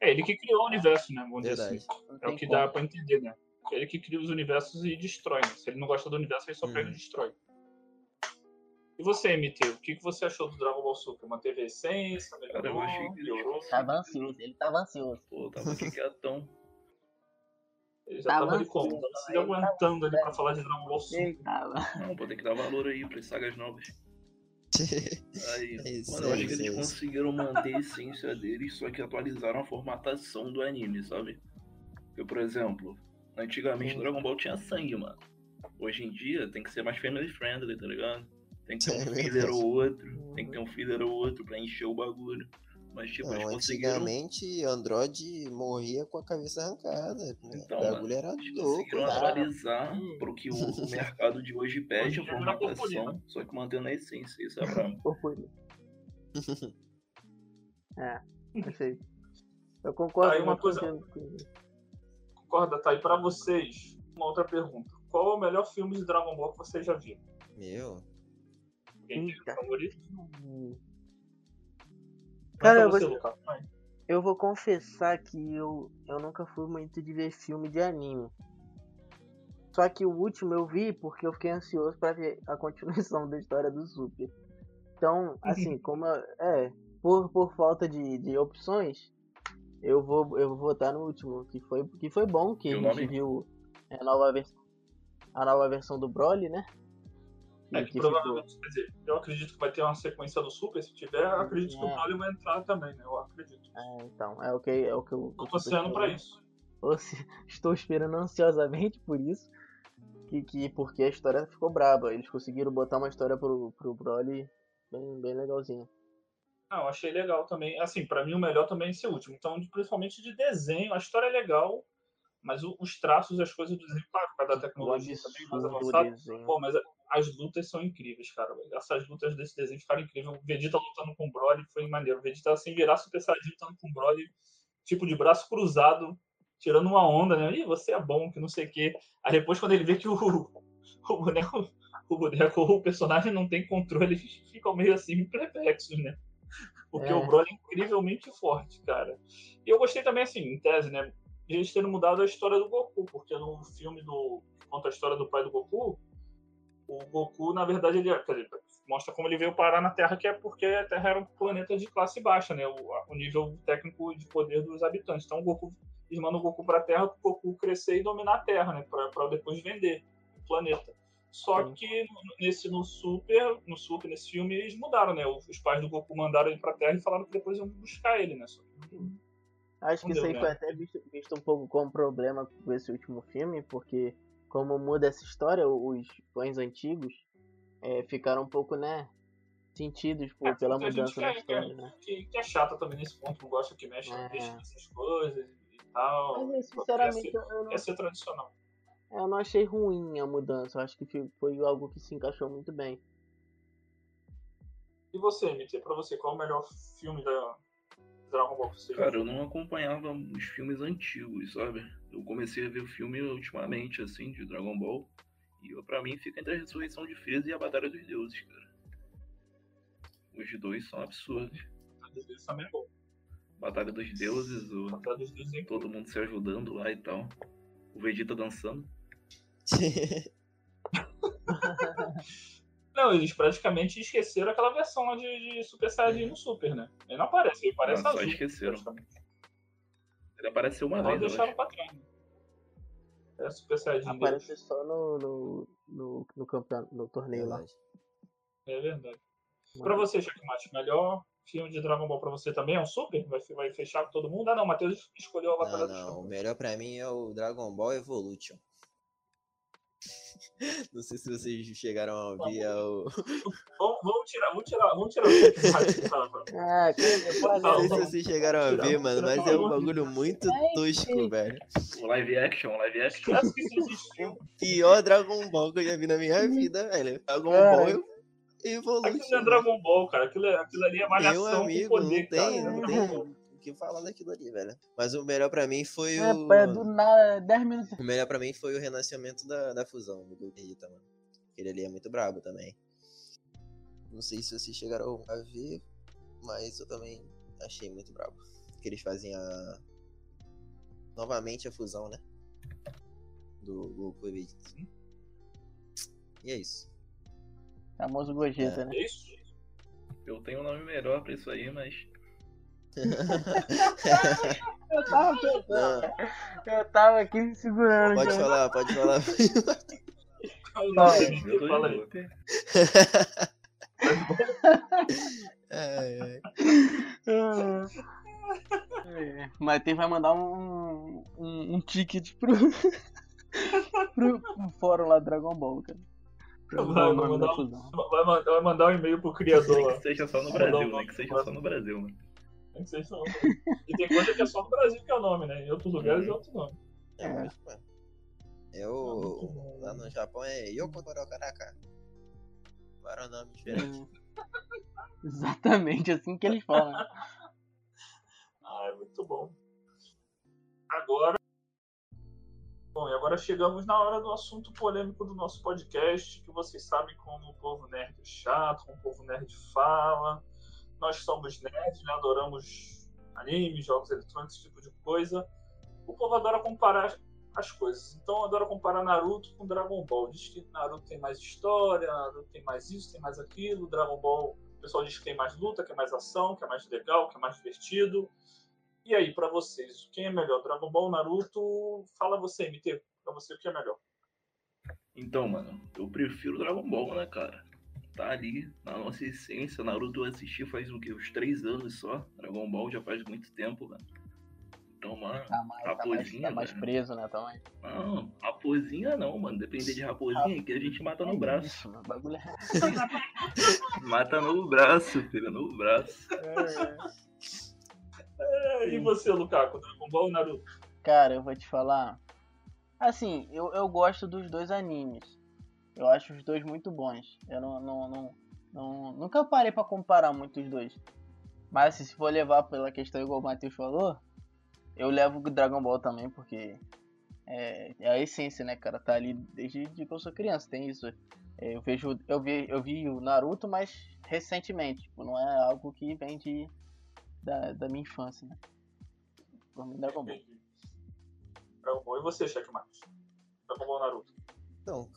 é ele que criou o universo, né? Vamos dizer Verdade. assim. Não É o que como. dá pra entender, né? Ele que cria os universos e destrói. Né? Se ele não gosta do universo, ele só pega Uhum. e destrói. E você, MT, o que, que você achou do Dragon Ball Super? Manteve a essência? Cara, eu achei que Piorou? tava ansioso ele tava ansioso Pô, tava aqui quietão. Ele já Tava tava ali como? Tava se aguentando ali pra falar de Dragon Ball Super. Não, vou ter que dar valor aí pra sagas novas. Aí, É isso, mano, eu é acho que isso, eles é conseguiram manter a essência deles, só que atualizaram a formatação do anime, sabe? Porque, por exemplo, antigamente Hum. Dragon Ball tinha sangue, mano. Hoje em dia tem que ser mais family friendly, tá ligado? Tem que ter É um filler ou outro, tem que ter um filler ou outro pra encher o bagulho. Mas, tipo, Não, conseguiram antigamente Android morria com a cabeça arrancada. né? Então, o bagulho era louco. conseguiram cara. atualizar pro que o, o mercado de hoje pede, a vira formatação, purpurina. só que mantendo a essência, isso é brabo. É, achei. Eu concordo Aí uma coisa- com- com- Concorda, tá? E pra vocês, uma outra pergunta. Qual é o melhor filme de Dragon Ball que vocês já viram? Meu, Quem tem favorito? Hum. Cara, eu você, vou-. Eu vou confessar que eu, eu nunca fui muito de ver filme de anime. Só que o último eu vi porque eu fiquei ansioso pra ver a continuação da história do Super. Então, assim, como eu- é, por, por falta de, de opções, eu vou eu vou votar no último, que foi que foi bom que a gente nome? viu a nova versão a nova versão do Broly, né? É que provavelmente, quer dizer, eu acredito que vai ter uma sequência do Super. Se tiver, acredito que o É. Broly vai entrar também, né? Eu acredito. É, então, é o que é o que eu Tô torcendo pra isso. Estou esperando ansiosamente por isso. Que, que, porque a história ficou braba. Eles conseguiram botar uma história pro, pro Broly bem, bem legalzinha. Não, eu achei legal também. Assim, pra mim o melhor também é esse último. Então, principalmente de desenho, a história é legal, mas os traços, as coisas do desenho, claro, causa da tecnologia também mais avançada. Pô, mas a- as lutas são incríveis, cara. Essas lutas desse desenho ficaram incríveis. O Vegeta lutando com o Broly foi maneiro. O Vegeta assim virar Super Saiyajin lutando com o Broly, tipo de braço cruzado, tirando uma onda, né? Ih, você é bom, que não sei o quê. Aí depois quando ele vê que o, o boneco, o boneco, o personagem não tem controle, eles ficam meio assim perplexos, né? Porque É. o Broly é incrivelmente forte, cara. E eu gostei também, assim, em tese, né? De eles terem mudado a história do Goku, porque no filme do. que conta a história do pai do Goku, o Goku, na verdade, ele dizer, mostra como ele veio parar na Terra, que é porque a Terra era um planeta de classe baixa, né? O, a- o nível técnico de poder dos habitantes. Então o Goku, eles mandam o Goku pra Terra para o Goku crescer e dominar a Terra, né? Pra, pra depois vender o planeta. Só Sim. que no- nesse no Super, no Super, nesse filme, eles mudaram, né? Os pais do Goku mandaram ele pra Terra e falaram que depois iam buscar ele, né? Acho que Não isso deu, aí né? foi até visto, visto um pouco como problema com esse último filme, porque como muda essa história, os fãs antigos é, ficaram um pouco, né, sentidos por, É, pela mudança na quer- história, né? que, que é chata também nesse ponto, não gosta que mexe, É. mexe nessas coisas e tal. Mas, Só sinceramente, ser, eu não quer ser tradicional. Eu não achei ruim a mudança, eu acho que foi algo que se encaixou muito bem. E você, MT, pra você, qual é o melhor filme da Dragon Ball que você Cara, viu? eu não acompanhava os filmes antigos, sabe? Eu comecei a ver o filme ultimamente, assim, de Dragon Ball. E pra mim fica entre a ressurreição de Freeza e a Batalha dos Deuses, cara. Os dois são absurdos. Isso também é bom. Batalha dos Deuses, o... Batalha dos Deuses é todo mundo se ajudando lá e tal. O Vegeta dançando. Não, eles praticamente esqueceram aquela versão lá de, de Super Saiyajin no Super, né? Ele não aparece, ele parece só azul. esqueceram. praticamente. Ele apareceu uma Só vez, deixaram pra trás. É Super Saiyajin Aparece deles. só no, no, no, no, campeonato, no torneio lá. Verdade. É verdade. Pra você, Checkmate, melhor filme de Dragon Ball pra você também é o Super? Vai, vai fechar com todo mundo? Ah, não, o Matheus escolheu a Batalha Não, do não. O melhor pra mim é o Dragon Ball Evolution. Não sei se vocês chegaram a ouvir é o. Vamos, vamos tirar, vamos tirar, vamos tirar o tá, tá. Ah, cara, Não sei se vocês chegaram a ver, mano, mas é um bagulho muito tosco, velho. O live action, o live action. Que. Pior Dragon Ball que eu já vi na minha vida, velho. Dragon Cara, Ball Aquilo não é Evolution. Dragon Ball, cara. Aquilo, é, aquilo ali é malhação Meu amigo, com poder, não tem, cara. não tem o que falar daquilo ali, velho. Mas o melhor pra mim foi é, o. é do nada, 10 minutos. O melhor pra mim foi o renascimento da, da fusão do Goku Vegeta, mano. Aquele ali é muito brabo também. Não sei se vocês chegaram a ver, mas eu também achei muito brabo. Que eles fazem a. Novamente a fusão, né? Do Goku e Vegeta. E é isso. Famoso Gogeta, né? É isso? Eu tenho um nome melhor pra isso aí, mas eu tava pensando. Eu tava aqui me segurando. Pode então. falar, pode falar. Não, eu tô fala aí. É, mas tem Matheus vai mandar um, um, um ticket pro, pro, pro fórum lá do Dragon Ball, cara. Vai, vai, mandar, vai, mandar, um e-mail pro criador. Que seja só no Brasil, né? Que seja só no Brasil, mano. Nem sei se é um- E tem coisa que é só no Brasil que é o nome, né? Em outros lugares é outro nome. É, É. mas, mano, é o. Lá no Japão é Yoko Toro Karaka. Para o nome diferente. Exatamente assim que eles falam. Ah, é muito bom. Agora. Bom, e agora chegamos na hora do assunto polêmico do nosso podcast, que vocês sabem como o povo nerd é chato, como o povo nerd fala. Nós somos nerds, né? adoramos animes, jogos eletrônicos, esse tipo de coisa. O povo adora comparar as coisas. Então adora comparar Naruto com Dragon Ball. Diz que Naruto tem mais história, Naruto tem mais isso, tem mais aquilo. Dragon Ball, o pessoal diz que tem mais luta, que é mais ação, que é mais legal, que é mais divertido. E aí, pra vocês, quem é melhor? Dragon Ball, Naruto? Fala você, MT. Pra você, o que é melhor? Então, mano, eu prefiro Dragon Ball, né, cara? Tá ali, na nossa essência. Naruto eu assisti faz o quê? Uns três anos só. Dragon Ball já faz muito tempo, mano. Então, mano, Tá mais, tá mais, Raposinha, tá mais velho. preso, né? Também. não, raposinha não, mano. Depender de raposinha que a gente mata no braço. Isso, bagulho é. Mata no braço, filho, no braço. É, e você, Lukaku? Dragon Ball ou Naruto? Cara, eu vou te falar. Assim, eu, eu gosto dos dois animes. Eu acho os dois muito bons. Eu não, não, não, não- nunca parei pra comparar muito os dois. Mas assim, se for levar pela questão igual o Matheus falou, eu levo o Dragon Ball também, porque é, é a essência, né, cara? Tá ali desde de que eu sou criança, tem isso. É, Eu vejo, eu vi, eu vi o Naruto, mas recentemente, tipo, não é algo que vem de, da, da minha infância, né? Por mim, Dragon Ball. Dragon Ball. E você, Checkmate? Dragon Ball ou Naruto? Então,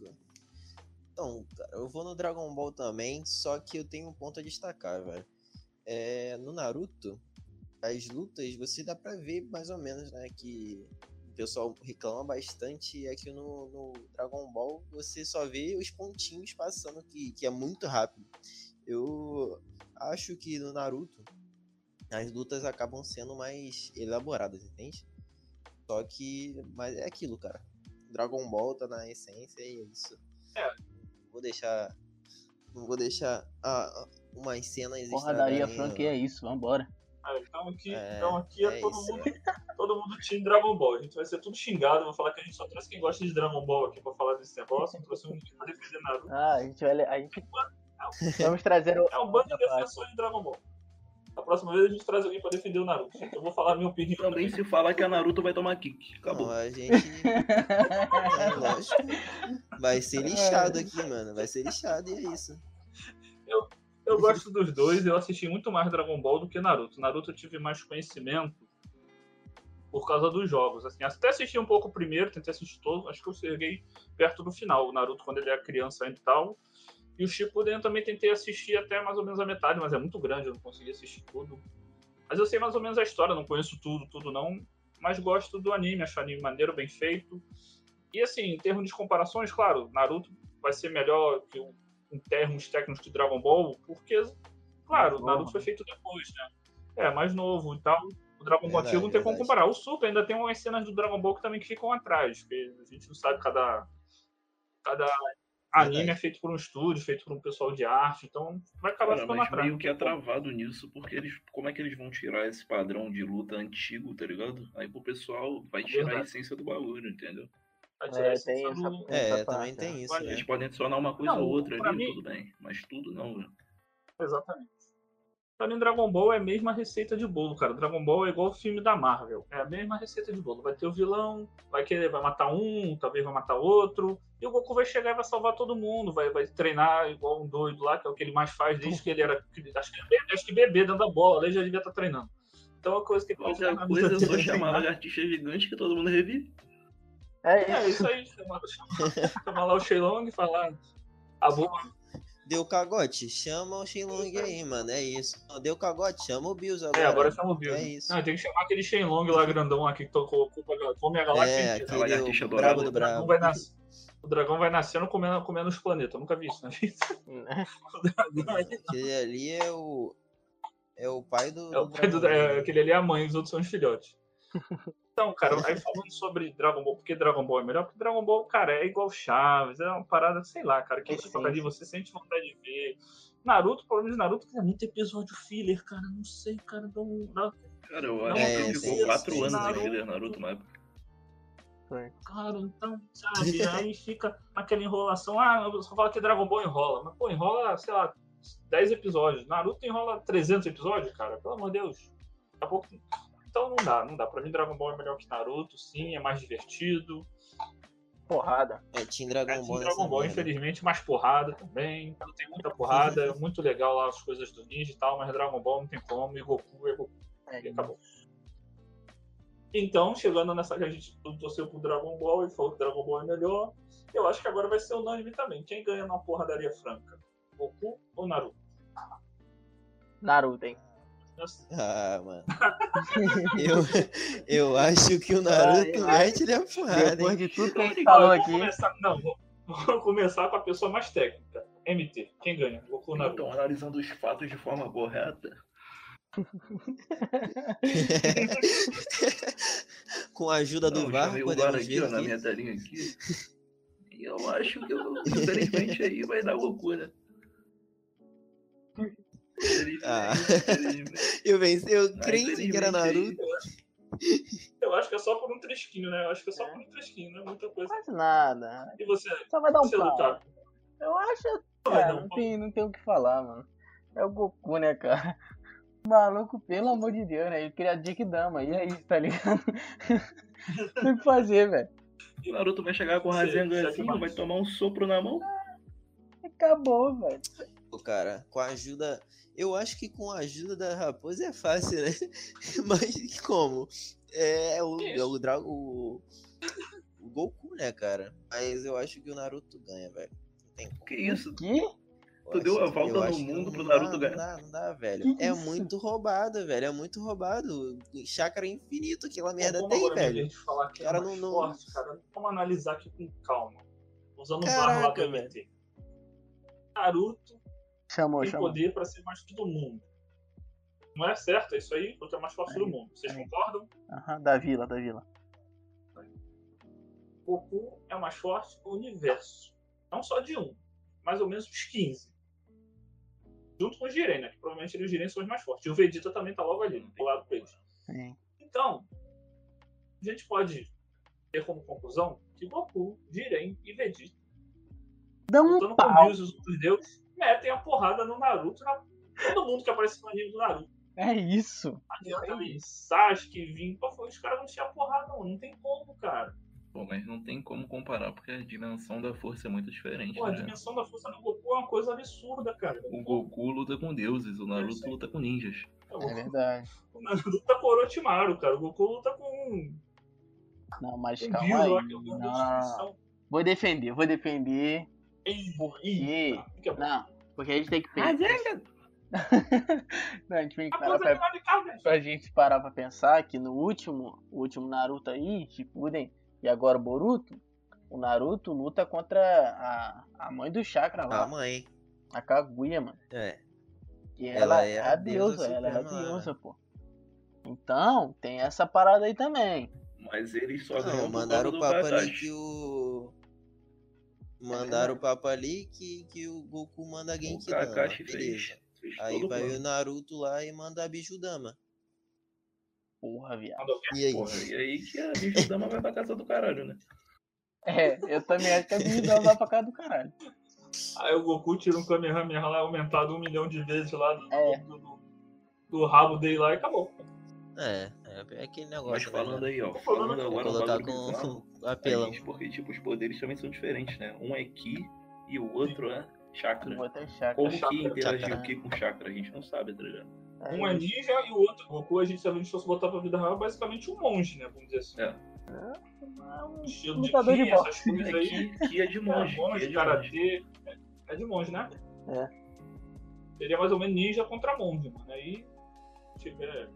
então, cara, eu vou no Dragon Ball também, só que eu tenho um ponto a destacar, velho. É, no Naruto, as lutas você dá pra ver mais ou menos, né? Que o pessoal reclama bastante. É que no, no Dragon Ball você só vê os pontinhos passando, que, que é muito rápido. Eu acho que no Naruto as lutas acabam sendo mais elaboradas, entende? Só que, mas é aquilo, cara. Dragon Ball tá na essência e é isso. É. Vou deixar. Não vou deixar ah, umas cenas. Porradaria franca é isso, vambora. Ah, então aqui, É, então aqui é, é todo isso, mundo. Todo mundo time Dragon Ball. A gente vai ser tudo xingado. Vou falar que a gente só trouxe quem gosta de Dragon Ball aqui pra falar desse negócio. Não trouxe um que vai defender Naruto. Ah, a gente vai. A gente... Vamos trazer o. É um bando de defensores de Dragon Ball. A próxima vez a gente traz alguém pra defender o Naruto. Eu vou falar a minha opinião. Também se falar que a Naruto vai tomar kick. Acabou. Não, a gente. é, lógico. Vai ser lixado aqui, mano. Vai ser lixado e é isso. Eu gosto dos dois, eu assisti muito mais Dragon Ball do que Naruto. Naruto eu tive mais conhecimento por causa dos jogos. Assim, até assisti um pouco o primeiro, tentei assistir todo, acho que eu cheguei perto do final. O Naruto, quando ele era criança ainda e tal. E o Shippuden eu também tentei assistir até mais ou menos a metade, mas é muito grande, eu não consegui assistir tudo. Mas eu sei mais ou menos a história, não conheço tudo, tudo não. Mas gosto do anime, acho o anime maneiro, bem feito. E assim, em termos de comparações, claro, Naruto vai ser melhor que o em termos técnicos de Dragon Ball, porque, claro, Mais Naruto novo, foi feito depois, né? É, mais novo e tal. O Dragon Ball antigo não tem como comparar. O Super ainda tem umas cenas do Dragon Ball que também que ficam atrás, porque a gente não sabe cada. Cada anime Verdade. é feito por um estúdio, feito por um pessoal de arte, então vai acabar Cara, ficando mas atrás. meio que é travado nisso, porque eles. Como é que eles vão tirar esse padrão de luta antigo, tá ligado? Aí pro pessoal vai tirar a Verdade. essência do bagulho, entendeu? Vai tirar É, tem do- essa- É, Essa também tem é. isso, né? Eles podem adicionar uma coisa Não, ou outra ali, mim- tudo bem. Mas tudo não, velho. Exatamente. Pra mim, Dragon Ball é a mesma receita de bolo, cara. Dragon Ball é igual o filme da Marvel. É a mesma receita de bolo. Vai ter o vilão, vai querer, vai matar um, talvez vai matar outro. E o Goku vai chegar e vai salvar todo mundo. Vai, vai treinar igual um doido lá, que é o que ele mais faz desde que ele era. Acho que, bebê- acho que bebê dentro da bola, ele já devia estar treinando. Então a coisa que ele faz coisa é só dele chamar de artista gigante que todo mundo revive. É É isso. isso aí. Chamar, chamar, chamar lá o Shenlong e falar. A boa. Deu cagote? Chama o Shenlong aí, mano. É isso. Não, Deu cagote? Chama o Bills agora. É, agora chama o Bill. É isso. Não, tem que chamar aquele Shenlong lá grandão aqui que tocou culpa come a galáxia É, inteira. Ela é aquele o brabo do O dragão brabo. vai nascer. O dragão vai nascendo comendo, comendo os planetas. Eu nunca vi isso na vida. É, Aquele ali é o. É o pai do. é o pai do. É, aquele ali é a mãe, os outros são os filhotes. Então, cara, aí falando sobre Dragon Ball, porque Dragon Ball é melhor? Porque Dragon Ball, cara, é igual Chaves, é uma parada, sei lá, cara, que É você ali, você sente vontade de ver. Naruto, pelo menos Naruto, tem muito episódio filler, cara, não sei, cara, não, não, Cara, eu acho é, que sim, ficou quatro sim, anos Naruto. em filler Naruto, mas cara, então, sabe, aí fica naquela enrolação, ah, eu só falo que Dragon Ball enrola, mas, pô, enrola, sei lá, 10 episódios, Naruto enrola 300 episódios, cara, pelo amor de Deus, daqui a pouco... Então não dá, não dá. Pra mim, Dragon Ball é melhor que Naruto, sim, é mais divertido. Porrada. É, Team É, Dragon sim, Ball. Dragon Ball, infelizmente, mais porrada também. Não tem muita porrada, é muito legal lá as coisas do ninja e tal, mas Dragon Ball não tem como, e Goku é Goku. É, E acabou. Então, chegando nessa que a gente torceu pro Dragon Ball e falou que Dragon Ball é melhor, eu acho que agora vai ser unânime também. Quem ganha na porradaria franca? Goku ou Naruto? Naruto, hein? Ah, mano. eu, eu acho que o Naruto Ah, eu mete-lhe a porrada, Depois de tudo que a gente Igual, falou aqui. começar- não, vou, vou começar com a pessoa mais técnica. MT. Quem ganha? Goku Naruto? então, analisando os fatos de forma correta, Com a ajuda do Não, VAR, podemos aqui, ver ó, na aqui. minha telinha aqui. E eu acho que, eu, infelizmente, aí vai dar loucura. Infelizmente, Ah. infelizmente. Eu venci, eu Ah, crente que era Naruto. Eu acho que é só por um trisquinho, né? Eu acho que é só por um trisquinho, não é muita coisa. Mas nada. E você, Só vai dar um pau. Eu acho, cara, um não pau. tem, não tem o que falar, mano. É o Goku, né, cara? O maluco, pelo amor de Deus, né? Ele cria Dick Dama, e é isso, tá ligado? tem o que fazer, velho. O Naruto vai chegar com o Rasengan assim, vai tomar um sopro na mão. Acabou, velho. Cara, com a ajuda. Eu acho que com a ajuda da raposa é fácil, né? Mas como? É o, é o, Dra- o, o Goku, né, cara? Mas eu acho que o Naruto ganha, velho. Não tem como. Que isso? Que? Eu Tu deu a volta no mundo pro Naruto ganhar. Não dá, não dá, velho. Que é isso? muito roubado, velho. É muito roubado. Chakra infinito, aquela merda Como tem, velho. Falar que Cara, é mais não- não- forte, cara. Vamos analisar aqui com calma. Usando o Caraca, MT. Naruto Chamou, tem chamou. poder pra ser mais todo mundo. Não é certo, é isso aí? Porque é mais forte do Aí, mundo. Vocês aí. concordam? Aham, da vila, da vila. Goku é o mais forte do universo. Não só de um, mais ou menos uns 15. Junto com o Jiren, né? Que provavelmente ele e o Jiren são os mais fortes. E o Vegeta também tá logo ali, do lado dele. Sim. Então, a gente pode ter como conclusão que Goku, Jiren e Vegeta, Dá um lutando com pau. Deus os outros deuses, metem a porrada no Naruto, na todo mundo que aparece no anime do Naruto. É isso. Adianta vir Sasuke, vir. Pô, os caras não tinham porrada, não. Não tem como, cara. Pô, mas não tem como comparar, porque a dimensão da força é muito diferente, Pô, a né? dimensão da força do Goku é uma coisa absurda, cara. O Goku luta com deuses, o Naruto luta com ninjas. É verdade. O Naruto luta com Orochimaru, cara. O Goku luta com Não, mas calma lá, aí. é Deus Não. Vou defender, vou defender. Ih, Por ih, quê? tá, fica bom. Não, porque a gente tem que pensar. Não, a gente tem que A parar pra, é pra gente parar pra pensar que no último, o último Naruto aí, Shippuden, e agora o Boruto, o Naruto luta contra a, a mãe do chakra A lá, mãe. a Kaguya, mano. É. E Ela ela, é é a a deusa deusa, ela é a né? deusa, pô. Então, tem essa parada aí também. Mas eles só Não, mandaram o papo ali que o. Mandaram o papo ali que, que o Goku manda O Genkidama. Kakashi fez, fez Aí o vai o plano. Naruto lá e manda a Bijudama. Porra, viado. O? E aí? Porra, e aí que a Bijudama vai pra casa do caralho, né? É, eu também acho que a visão vai pra casa do caralho. Aí o Goku tira um Kamehameha lá aumentado um milhão de vezes lá do, É. do, do- do rabo dele lá e acabou. É, é, é aquele Mas negócio. falando né? aí, ó, falando colocar Vou agora um colocar bagulho bizarro, com apelão. é isso, porque tipo, os poderes também são diferentes, né? Um é Ki e o outro é Chakra. Vou até chakra. Como Chakra, que interagiu o Ki com Chakra? A gente não sabe, tá ligado? Um é ninja e o outro. O Goku, a gente sabe, a gente fosse botar pra vida real, é basicamente um monge, né? Vamos dizer assim. É. É um Estilo de de essas coisas É aí. Ki, é de É, monge, é monge, de monge. karatê. É, é de monge, né? É. Seria mais ou menos ninja contra monge, mano. Aí tiver.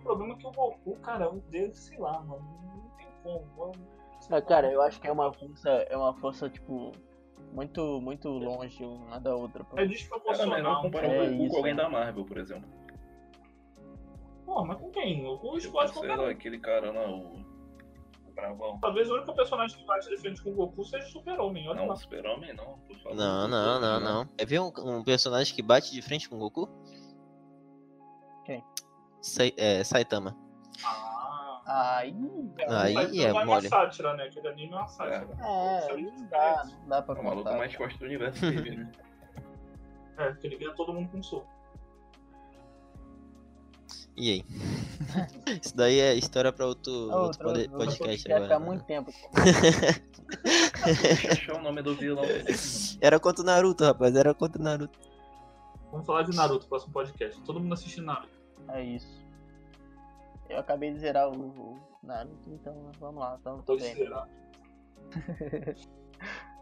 O problema é que o Goku, cara, o dele, sei lá, mano. Não tem como. mano. Ah, cara, eu acho que é uma força, é uma força, tipo, muito, muito longe uma da outra. pô. É desproporcional. melhor comparar É o Goku isso, com alguém né? da Marvel, por exemplo. Pô, mas com quem? O Goku explode sei lá, um. aquele cara lá, o. O Bravão. Talvez o único personagem que bate de frente com o Goku seja o Super-Homem, olha Não, Super-Homem não. tô falando Não, não, não, não. Quer ver um, um personagem que bate de frente com o Goku? Quem? Sai, é, Saitama. Ah, Aí. Aí Saitama é uma mole. sátira, né? Aquele anime é uma sátira. É, aí muito não dá, não dá pra É o maluco contar. mais forte do universo dele, né? É, porque ele ganha todo mundo com um soco. E aí? Isso daí é história pra outro, outro, Outro, pode- outro podcast vai ficar agora. muito tempo. Deixa eu achar o nome do vilão. Era contra o Naruto, rapaz. Era contra o Naruto. Vamos falar de Naruto no próximo podcast. Todo mundo assistindo Naruto. É isso. Eu acabei de zerar o, o Naruto, então vamos lá. Então, Tô tudo bem.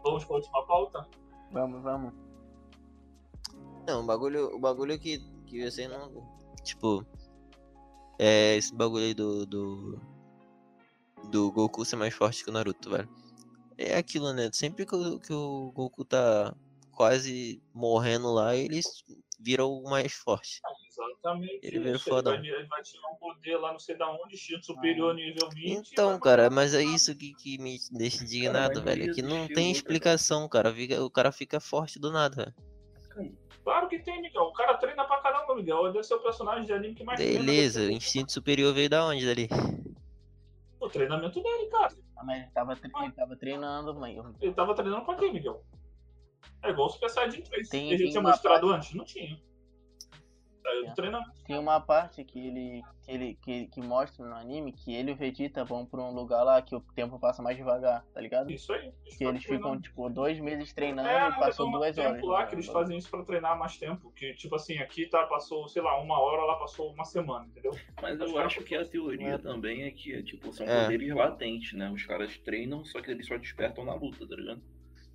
Vamos para a última pauta? Vamos, vamos. Não, o bagulho, o bagulho que, que você não. Tipo. É esse bagulho aí do. Do, do Goku ser mais forte que o Naruto, velho. É aquilo, né? Sempre que o, que o Goku tá quase morrendo lá, ele vira o mais forte. Exatamente. Ele veio fodão. Ele vai, ele vai tirar um poder lá, não sei da onde, instinto superior nível 20. e Então, cara, mas é isso que, que me deixa indignado, velho. não É que não tem explicação, cara. O cara fica forte do nada, velho. Claro que tem, Miguel. O cara treina pra caramba, Miguel. Deve ser o personagem de anime que mais treina. Beleza, o instinto superior veio da onde dali? O treinamento dele, cara. Ah, Mas ele tava, tre- ele tava treinando, mãe. Ele tava treinando pra quê, Miguel? É igual o Super Saiyajin 3. Tem- Ele tinha mostrado antes? Não tinha. Saiu do É. treinamento. Tem uma parte que ele que ele que, que mostra no anime que ele e o Vegeta vão pra um lugar lá que o tempo passa mais devagar, tá ligado? Isso aí. Que eles ficam, tipo, dois meses treinando É, e um duas tempo horas. lá né? que eles fazem isso pra treinar mais tempo. Que, tipo assim, aqui tá, passou, sei lá, uma hora, lá passou uma semana, entendeu? Mas eu acho que a teoria também é que, tipo, são É. poderes latentes, né? Os caras treinam, só que eles só despertam na luta, tá ligado?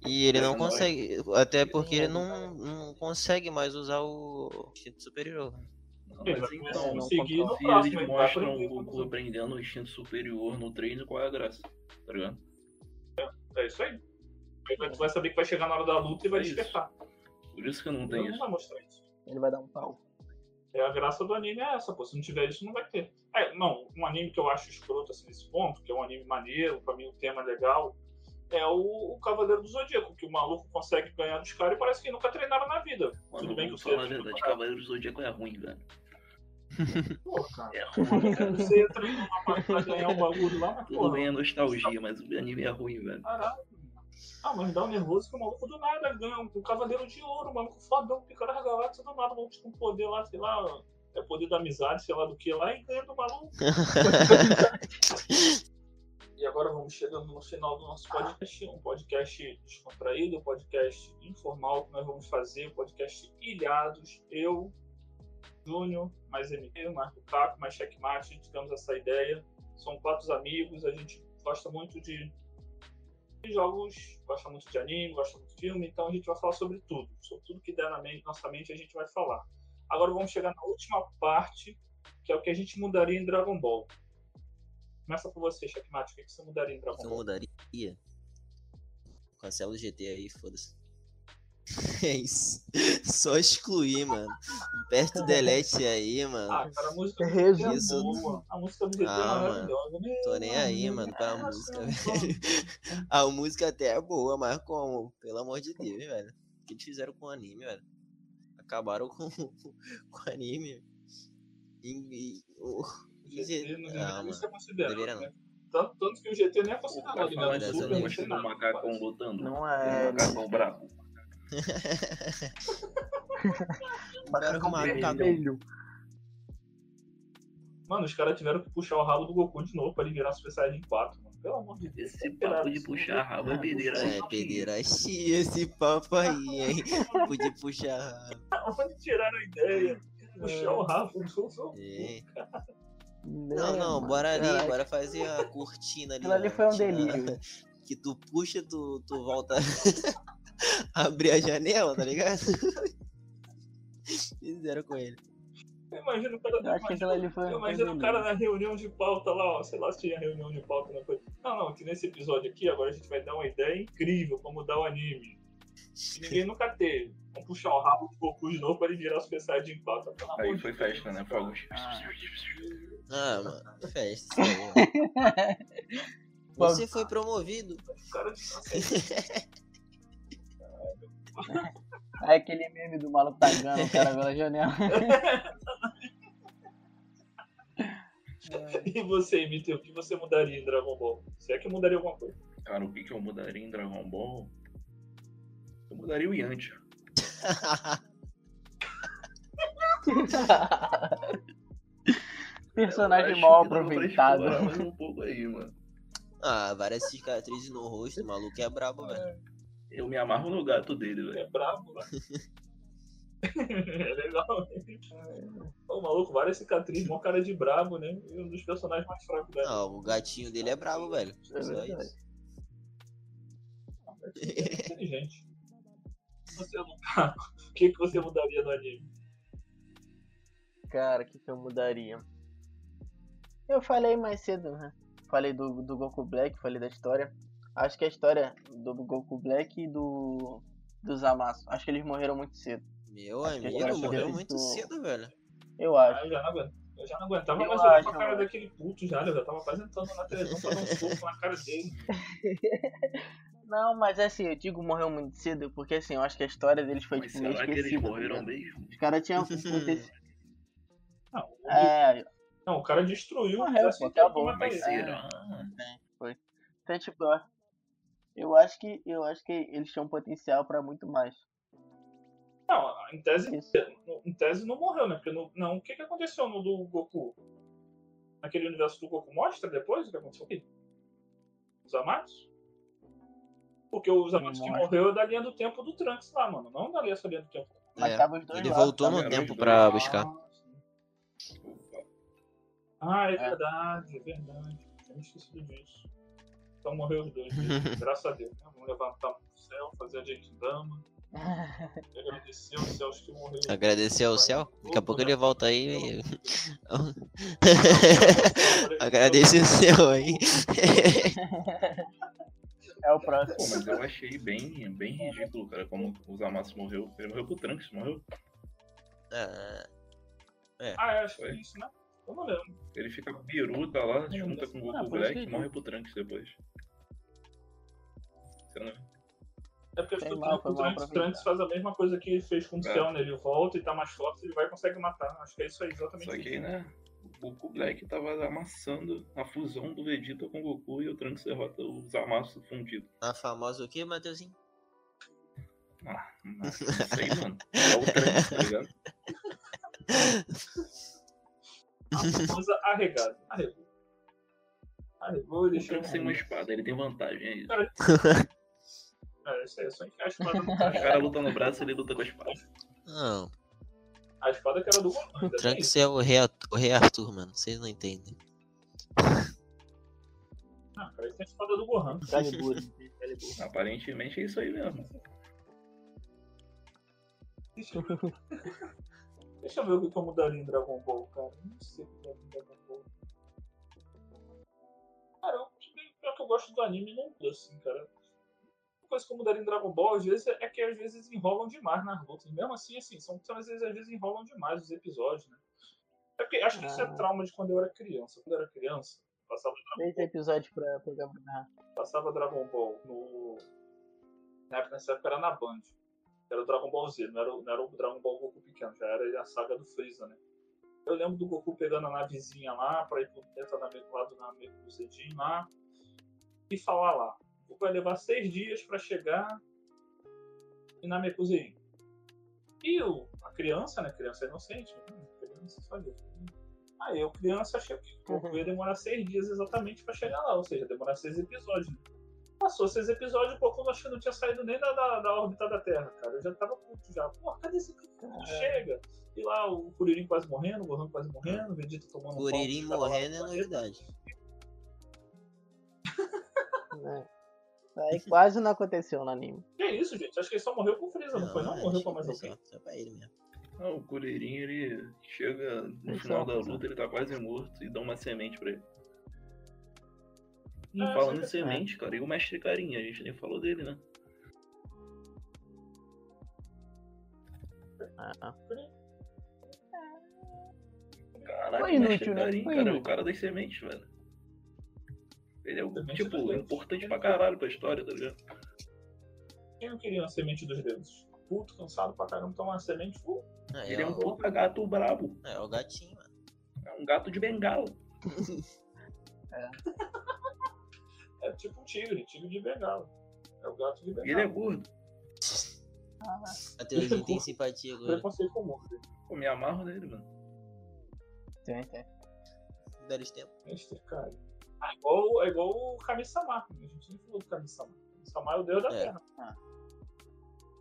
E ele É, não não é. consegue, até Ele porque não ele é, não, não consegue mais usar o instinto superior. Não, Ele mas então, não conseguir no próximo. eles Ele mostram o Goku aprendendo o instinto superior no treino, qual é a graça? Tá ligado? É isso aí. Aí vai- Tu vai saber que vai chegar na hora da luta e vai É despertar. Por isso que não Ele tem não isso. vai mostrar isso. Ele vai dar um pau. É a graça do anime é essa, pô. Se não tiver isso, não vai ter. É, não, um anime que eu acho escroto assim nesse ponto, que é um anime maneiro, pra mim o tema é legal, é o, o Cavaleiro do Zodíaco, que o maluco consegue ganhar dos caras e parece que nunca treinaram na vida. Mano, Tudo bem que o falar a verdade, Cavaleiro do Zodíaco é ruim, velho. Pô, cara. É ruim, cara. Você treinar uma parte pra ganhar o bagulho lá, mas Tudo porra. bem é nostalgia, mas o anime é ruim, velho. Caralho. Ah, mas dá um nervoso que o maluco do nada ganha um, um cavaleiro de ouro, o maluco fodão, pica das galáxias do nada, o maluco com poder lá, sei lá, é poder da amizade, sei lá do que lá, e ganha do maluco. E agora vamos chegando no final do nosso podcast, um podcast descontraído, um podcast informal que nós vamos fazer, um podcast ilhados, eu, Júnior, mais MT, mais Lukaku, mais Checkmate, tivemos essa ideia. São quatro amigos, a gente gosta muito de jogos, gosta muito de anime, gosta muito de filme, então a gente vai falar sobre tudo. Sobre tudo que der na mente, nossa mente a gente vai falar. Agora vamos chegar na última parte, que é o que a gente mudaria em Dragon Ball. Começa por você, Checkmate, o que que você mudaria em Dragon Eu Ball? mudaria. Cancela o GT aí, foda-se. É isso. Só excluir, mano. Aperta o delete aí, mano. Ah, cara, a música do. GT é Isso. boa. A música do GT é Ah, maravilhosa. Tô nem aí, mano, pra música, velho. A música até é boa, mas como? Pelo amor de Deus, velho. O que eles fizeram com o anime, velho? Acabaram com, com o anime. E, e- o- O GT não deveria mano. ser considerado. Deveria não. né? Tanto, tanto que o GT nem é considerado. falar né? No Super não do nada. macacão lutando. Não O é. macacão brabo. Cara, macacão. vermelho. Mano, os caras tiveram que puxar o rabo do Goku de novo pra ele virar Super Saiyajin 4, mano. Pelo amor de Deus. Esse papo de puxar rabo é pederastia. É, pederastia esse papo aí, hein? Podia puxar. Onde tiraram a ideia? Puxar o rabo do Goku. É. Não, não, bora ali, Caralho. bora fazer a cortina ali. Aquilo ali foi um delírio. Que tu puxa, tu, tu volta a abrir a janela, tá ligado? Fizeram com ele. Eu imagino o cara. Eu que ali foi Eu imagino o cara na reunião de pauta lá, ó, sei lá se tinha reunião de pauta na coisa. Não, não, que nesse episódio aqui agora a gente vai dar uma ideia incrível pra mudar o anime. Ninguém nunca teve. Vamos puxar o rabo do Goku de novo pra ele virar o Super Saiyajin 4. pelo amor Aí de foi Deus. festa, né? Fogos. Ah, mano, festa. Você foi promovido. Cara de Aí aquele meme do maluco tagando o cara pela janela. E você, Miteu, o que você mudaria em Dragon Ball? Se é que mudaria alguma coisa. Cara, o que, que eu mudaria em Dragon Ball? Eu mudaria o Yantia. Personagem mal aproveitado. um pouco aí, mano. ah, várias cicatrizes no rosto, o maluco é brabo, velho. Eu me amarro no gato dele, velho. É brabo, né? é legal. O maluco, várias cicatrizes, mó cara de brabo, né? E um dos personagens mais fracos da Não, o gatinho dele é brabo, velho. É Só verdade. isso. É inteligente. Você, o que, que você mudaria no anime? Cara, o que, que eu mudaria? Eu falei mais cedo, né? Falei do, do Goku Black, falei da história. Acho que a história do Goku Black e do. do Zamasu. Acho que eles morreram muito cedo. Meu Acho amigo, morreu muito do- cedo, velho. Eu Ah, acho. eu, já não aguento- eu já não aguentava Eu mais olhar pra cara mano. daquele puto já, eu já tava quase entrando na televisão pra dar um soco na cara dele. Não, mas assim, eu digo morreu muito cedo, porque assim, eu acho que a história deles foi Mas tipo, meio será que eles esquecida. tá morreram ligado? mesmo? Os caras tinham. acontecido- Não, o- é, não, o cara destruiu Morreu, o pô, pra matar Mas ele. será? então, tipo, eu- eu acho que. Eu acho que eles tinham potencial pra muito mais. Não, em tese, Isso. em tese não morreu, né? Porque no, não, o que, que aconteceu no do Goku? Naquele universo do Goku mostra depois o que aconteceu aqui? Os Amatsu? Porque o Zamasu que morreu é da linha do tempo do Trunks lá, mano. Não da linha linha do tempo. Mas É, tava os dois Ele lá. voltou no tempo pra dois. buscar. Ah, é, É. verdade, é verdade. Eu me esqueci disso. Então morreu os dois, graças a Deus. Né? Vamos levantar pro céu, fazer a gente dama. Agradecer aos céus que morreu. Agradecer ao céu. Daqui a pouco ele volta aí. e- Agradecer Agradecer o céu aí. É o Pô, próximo. mas eu achei bem, bem ridículo, cara, como o Zamasu morreu. Ele morreu pro Trunks, morreu. Ah, Ah, é, acho que é isso, né? Eu não lembro. Ele fica biruta lá, junta com o Ah, Goku foi Black e morre pro Trunks depois. Você não... É porque acho Foi que o mal, o Trunks. Trunks faz a mesma coisa que fez com o É. céu, né? Ele volta e tá mais forte, ele vai e consegue matar. Acho que é isso aí, exatamente isso. aí, né, Goku Black tava amassando a fusão do Vegeta com o Goku e o Trunks derrota o Zamasu fundido. a famosa o que, Matheusinho? Ah, não sei, mano. É o Trunks, tá ligado? A famosa arregada. Arregou. Arregou e O deixou. Trunks tem uma espada, ele tem vantagem, é isso. É, isso aí, é só enfiar a espada no O cara. cara luta no braço ele luta com a espada. Não, A espada que era do tem Trunks é o rei, Arthur- o rei Arthur, mano. Vocês não entendem. Ah, cara, ele tem a espada do Gohan. Calibur. Calibur. Aparentemente é isso aí mesmo. Deixa eu ver. Deixa eu ver o que que eu mudaria em Dragon Ball, cara. Não sei o que mudaria em Dragon Ball. Cara, eu, pior que eu gosto do anime não muda, assim, cara. Coisa que eu mudaria em Dragon Ball, às vezes, é que às vezes enrolam demais nas lutas. Mesmo assim, assim, são, são às vezes, às vezes enrolam demais os episódios, né? É porque acho que isso é Ah. trauma de quando eu era criança. Quando eu era criança, passava Três episódios pra programar. passava Dragon Ball no. Na época, nessa época era na Band. Era o Dragon Ball Z, não era, o- não era o Dragon Ball Goku pequeno, já era a saga do Freeza, né? Eu lembro do Goku pegando a navezinha lá pra ir pro dentro da Namek- lá do Nameku Zedin lá e falar lá. O Goku vai levar seis dias pra chegar em Namekusei. E o, a criança, né? Criança inocente, né? criança. Aí eu, criança, achei que o Goku ia demorar seis dias exatamente pra chegar lá, ou seja, demorar seis episódios. né? Passou seis episódios, o Goku acho que não tinha saído nem da, da, da órbita da Terra, cara. Eu já tava puto já. Pô, cadê esse Goku? Chega! E lá o Kuririn quase morrendo, o Gohan quase morrendo, o Vegeta tomando um pau Kuririn morrendo do é novidade. né? Aí quase não aconteceu no anime. Que isso, gente? Acho que ele só morreu com o Freeza, não, foi? Não é, morreu com mais alguém. Só, só pra ele mesmo. Ah, o Kuririn, ele chega no final só- da luta, ele tá quase morto e dá uma semente pra ele. Ah, Falando em que- semente, cara, e o Mestre Carinha, a gente nem falou dele, né? Ah, Caraca, Foi inútil, Mestre né? Foi cara, é o inútil. cara das sementes, velho. Ele é, o- Semente tipo, dos dedos. importante pra caralho pra história, tá ligado? Quem não queria uma semente dos dedos? Puto, cansado pra caramba, tomar uma semente. Uh, Ah, Ele é um o- puta gato brabo. É, o gatinho, mano. É um gato de bengala. é tipo um tigre, tigre de bengala. É o gato de E ele bengala. é gordo. A teoria tem simpatia agora. Preconceito com o. Pô, me amarro nele, mano. tem, tem. Velhos tempos. Este cara. Ah, igual, é igual o Kami-sama. A gente não falou do Kami-sama. Kami-sama é o deus da É. terra.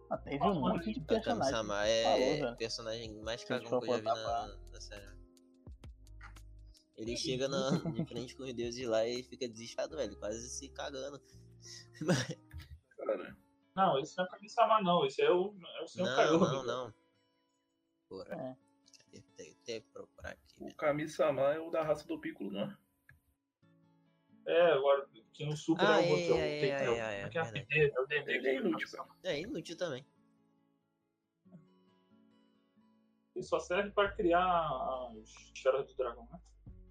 Ah, teve Ah, um mano, monte de personagem. Kami-sama é o personagem mais cagão que eu já vi na, na série. Ele chega na, de frente com os deuses lá e fica desesperado, velho. Quase se cagando. Cara, Não, esse não é o Kami-sama, não. Esse é o, é o Senhor Não, Kaiô. não, não. Porra. É. Tem, que procurar aqui. o né? Kami-sama é o da raça do Piccolo, não é? É, agora que no Super Ah, é o outro. é, é o é, é, é o- é, é, é que é é. Ele é inútil, cara. É inútil também. Ele só serve pra criar as esferas do dragão, né?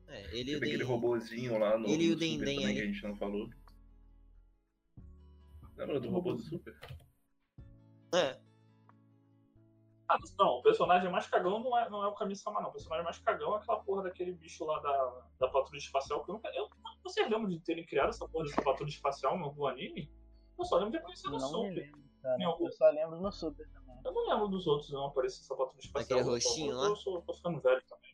É, ele e o aquele Den. robozinho lá no, Ele e o Dendem também aí. que a gente não falou. Lembra do robô do Super? É, Ah, não, o personagem mais cagão não é, não é o Kami-sama, não. O personagem mais cagão é aquela porra daquele bicho lá da, da patrulha espacial. Que eu nunca, eu, vocês lembram de terem criado essa porra dessa patrulha espacial em algum anime? Eu só lembro de conhecer no Não Super. lembro, Eu só lembro no Super também. Eu não lembro dos outros não aparecer essa patrulha espacial. Aquele Eu tô- roxinho eu lá? sou- tô ficando velho também.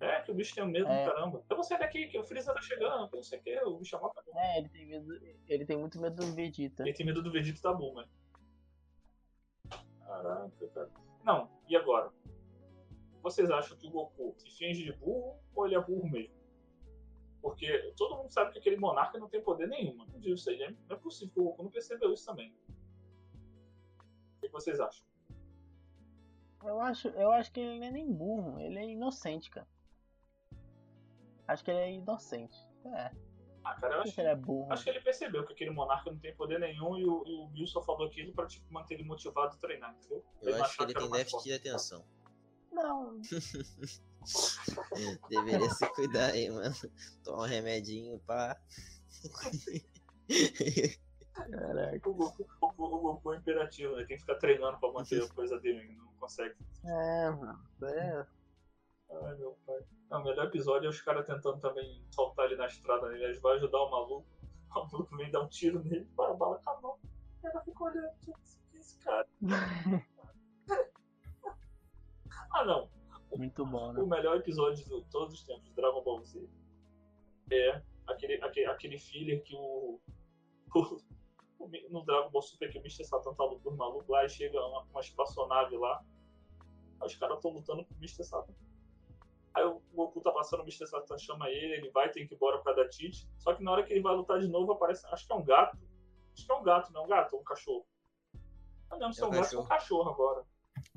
É, que o bicho tem medo É. do caramba. Eu vou sair daqui, que o Freeza tá chegando, que não sei o que, o bicho é mó cagão. É, ele tem medo. Ele tem muito medo do Vegeta. Ele tem medo do Vegeta e da Bulma. Caraca, cara. Não, e agora? Vocês acham que o Goku se finge de burro ou ele é burro mesmo? Porque todo mundo sabe que aquele monarca não tem poder nenhum. Não digo isso aí, não é possível que o Goku não percebeu isso também. O que vocês acham? Eu acho, eu acho que ele não é nem burro, ele é inocente, cara. Acho que ele é inocente. É, Ah, cara, eu acho, se ele é burro. acho que ele percebeu que aquele monarca não tem poder nenhum e o, e o Bill só falou aquilo pra tipo, manter ele motivado a treinar, entendeu? eu Ele acho que ele tem déficit de atenção. Não, Deveria se cuidar aí, mano. Tomar um remedinho, pá. caraca. O Goku, o, o Goku é imperativo, né? Tem que ficar treinando pra manter a coisa dele, ele não consegue. É, mano. É, Ai, meu pai. Não, o melhor episódio é os caras tentando também soltar ele na estrada, né? Eles vão ajudar o maluco. O maluco vem dar um tiro nele, para a bala com a mão. O cara fica olhando, tipo, que é esse cara? ah, não. muito bom, O né? melhor episódio de todos os tempos de Dragon Ball Z é aquele, aquele, aquele filler que o, o- o no Dragon Ball Super que o Mr. Satan tá lutando maluco lá e chega uma, uma espaçonave lá. Aí os caras estão lutando com o Mr. Satan. Aí o Goku tá passando, o Mr. Satan chama ele, ele vai, tem que ir embora por causa da Tite. Só que na hora que ele vai lutar de novo, aparece. Acho que é um gato. Acho que é um gato, não é um gato ou um cachorro. Não lembro se é É um gato ou um cachorro agora.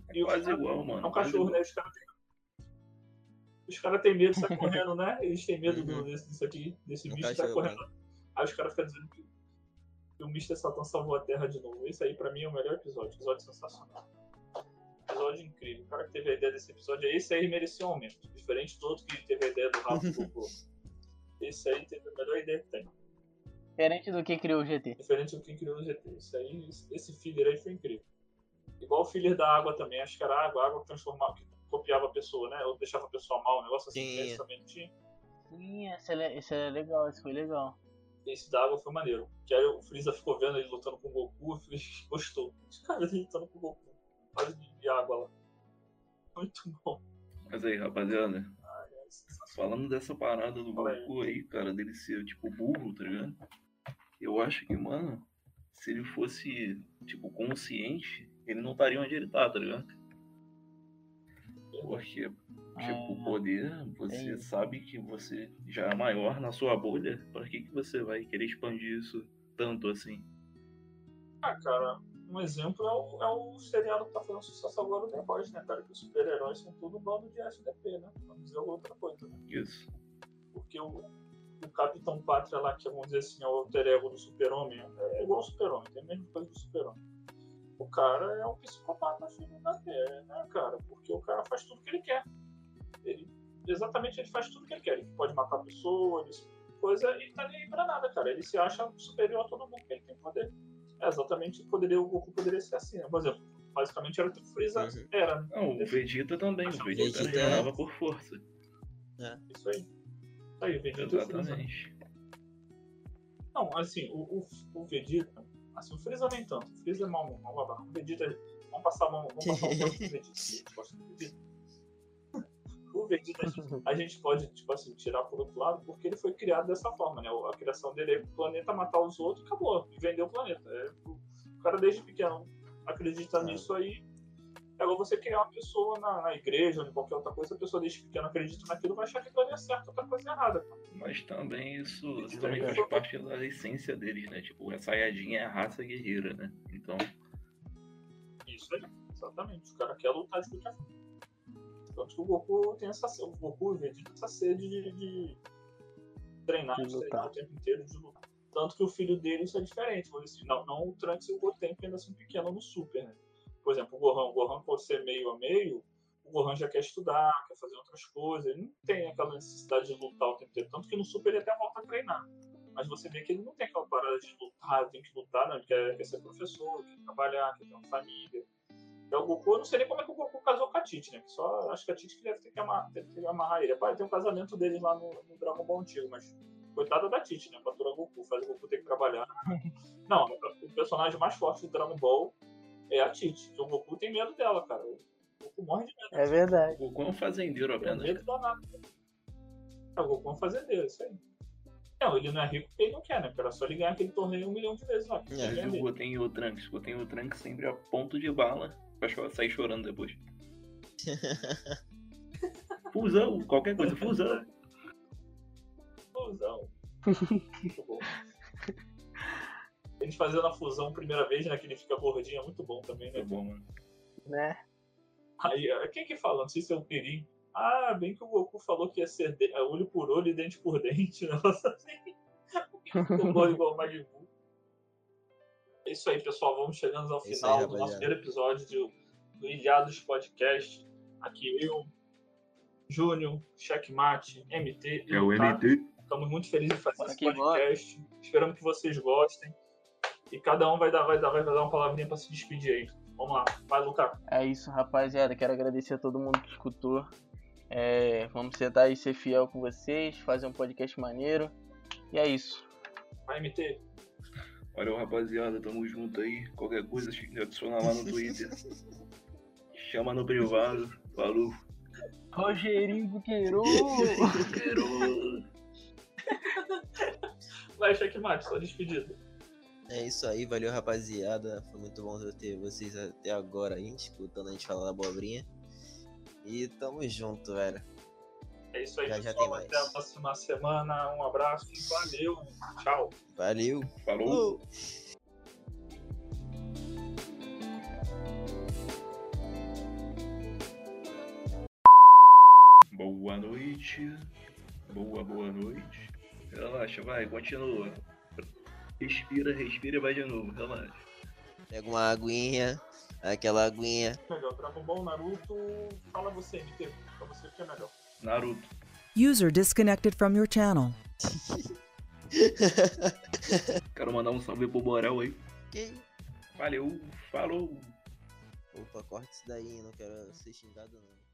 É E quase caras- igual, mano. é um cachorro, igual. né? Os caras têm. Os caras têm medo de sair correndo, né? Eles têm medo do, Uhum. desse, disso aqui, desse Um bicho cachorro, correndo. Aí os caras ficam dizendo que, o Mr. Satan salvou a Terra de novo. Esse aí, pra mim, é o melhor episódio. Episódio sensacional. Episódio incrível. O cara que teve a ideia desse episódio, esse aí merecia um aumento. Diferente do outro que teve a ideia do Rafa do Goku. Esse aí teve a melhor ideia que tem. Diferente do que criou o GT. Diferente do que criou o GT. Esse aí, esse filler aí foi incrível. Igual o filler da água também. Acho que era água, a água que transformava, que copiava a pessoa, né? Ou deixava a pessoa mal, um negócio assim. Sim. Esse também não tinha. Sim, esse é, esse é legal, esse foi legal. Esse da água foi maneiro. Que aí o Freeza ficou vendo ele lutando com o Goku e gostou. Os caras ele lutando com o Goku. Quase de, água lá. Muito bom. Mas aí, rapaziada, Ai, é falando dessa parada do. Goku aí, cara, dele ser, tipo, burro, tá ligado? Eu acho que, mano, se ele fosse, tipo, consciente, ele não estaria onde ele tá, tá ligado? Porque, tipo, o poder, você é. sabe que você já é maior na sua bolha, pra que, que você vai querer expandir isso tanto assim? Ah, cara, um exemplo é o, é o seriado que tá fazendo sucesso agora, o The Boys, né, cara? Que os super-heróis são tudo um bando de SDP, né? Vamos dizer outra coisa, né? Isso. Porque o, o Capitão Pátria lá, que vamos dizer assim, é o alter ego do Super-Homem, é igual ao Super-Homem, tem a mesma coisa do Super-Homem. O cara é um psicopata filho da pé, né, cara? Porque o cara faz tudo que ele quer. Ele, exatamente, ele faz tudo que ele quer. Ele pode matar a pessoa, ele, coisa, e tá nem aí pra nada, cara. Ele se acha superior a todo mundo que ele tem poder. É, exatamente, poderia, o Goku poderia ser assim, né? Por exemplo, basicamente era o que o Freeza Uhum. era. né? Não, o Vegeta também. O Vegeta Vegeta é- treinava por força. Isso aí. Isso aí, o Vegeta. Exatamente. Não, assim, o, o, o Vegeta. Assim, o Freeza nem tanto. O Freeza é mal, mal babaca. O Vegeta. Vamos passar, vamos, vamos passar um pouco do Vegeta. A gente gosta do Vegeta. O Vegeta, a gente- pode, tipo assim, tirar por outro lado, porque ele foi criado dessa forma, né? A criação dele é o planeta matar os outros e acabou. E vender o planeta. É, o cara desde pequeno acredita É. nisso aí. É igual você criar uma pessoa na, na igreja ou em qualquer outra coisa, a pessoa desde pequeno acredita naquilo, vai achar que aquilo ali é certo, outra coisa é errada. cara. Mas também isso, isso também aí. faz parte da essência deles, né? Tipo, a Saiyajin é a raça guerreira, né? Então, Isso aí, exatamente. O cara quer lutar de qualquer forma. Tanto que o Goku tem essa sede, o Goku e tem essa sede de, de treinar, De de treinar o tempo inteiro, de lutar. Tanto que o filho dele isso é diferente. assim, não, não o Trunks e o Goten ainda são pequenos no Super, né? Por exemplo, o Gohan, o Gohan por ser meio a meio, o Gohan já quer estudar, quer fazer outras coisas, ele não tem aquela necessidade de lutar o tempo inteiro. Tanto que no Super ele até volta a treinar. Mas você vê que ele não tem aquela parada de lutar, tem que lutar, não. Ele quer, quer ser professor, quer trabalhar, quer ter uma família. Já o Goku, eu não sei nem como é que o Goku casou com a Tite, né? Que só acho que a Tite que deve ter que amarrar, ter que amarrar ele. Pai, tem um casamento deles lá no, no Dragon Ball antigo, mas coitada da Tite, né? Fatura Goku, faz o Goku ter que trabalhar. Não, o personagem mais forte do Dragon Ball é a Tite. O Goku tem medo dela, cara. O Goku morre de medo. É verdade. o Goku é um fazendeiro Tem apenas. medo danado. É, o Goku é um fazendeiro, isso aí. Não, ele não é rico porque ele não quer, né? Porque era só ele ganhar aquele torneio um milhão de vezes lá. É, o. Goten e o Trunks. O Goten e o Trunks sempre a ponto de bala pra sair chorando depois. Fusão, qualquer coisa, fusão. Fusão. Muito bom. Eles fazendo a fusão primeira vez, né? Que ele fica gordinho, é muito bom também, né? Muito bom, mano. Né? Aí, eh, quem que fala? Não sei se é o Perim. Ah, bem que o Goku falou que ia ser de- eh, olho por olho e dente por dente. Né? Ficou bom igual o Majin Buu. É isso aí, pessoal. Vamos chegando ao É final aí, do nosso primeiro episódio de- do Ilhados Podcast. Aqui eu, Júnior, Checkmate, MT. e É o. MT. Estamos muito felizes de fazer Bora esse podcast. Esperamos que vocês gostem. E cada um vai dar, vai dar, vai dar uma palavrinha para se despedir aí. Vamos lá. Vai, Lucas. É isso, rapaziada. Quero agradecer a todo mundo que escutou. É, vamos tentar aí ser fiel com vocês, fazer um podcast maneiro. E é isso. Vai, MT. Valeu, rapaziada. Tamo junto aí. Qualquer coisa, me adiciona lá no Twitter. Chama no privado. Falou. Rogerinho Buqueiro! Vai, Checkmate, sua despedida. É isso aí, valeu rapaziada. Foi muito bom ter vocês até agora aí, escutando a gente falar da abobrinha. E tamo junto, velho. É isso aí, Já, já pessoal. mais. Até a próxima semana. Um abraço e valeu. Tchau. Valeu! Falou. Falou. Boa noite. Boa, boa noite. Relaxa, vai, continua. Respira, respira e vai de novo, relaxa. Pega uma aguinha, aquela aguinha. Melhor, Dragon Ball, Naruto. Fala você, MT. Pra você o que é melhor. Naruto. User disconnected from your channel. Quero mandar um salve pro Borel aí. Que? Valeu, falou. Opa, corta isso daí, não quero ser xingado não.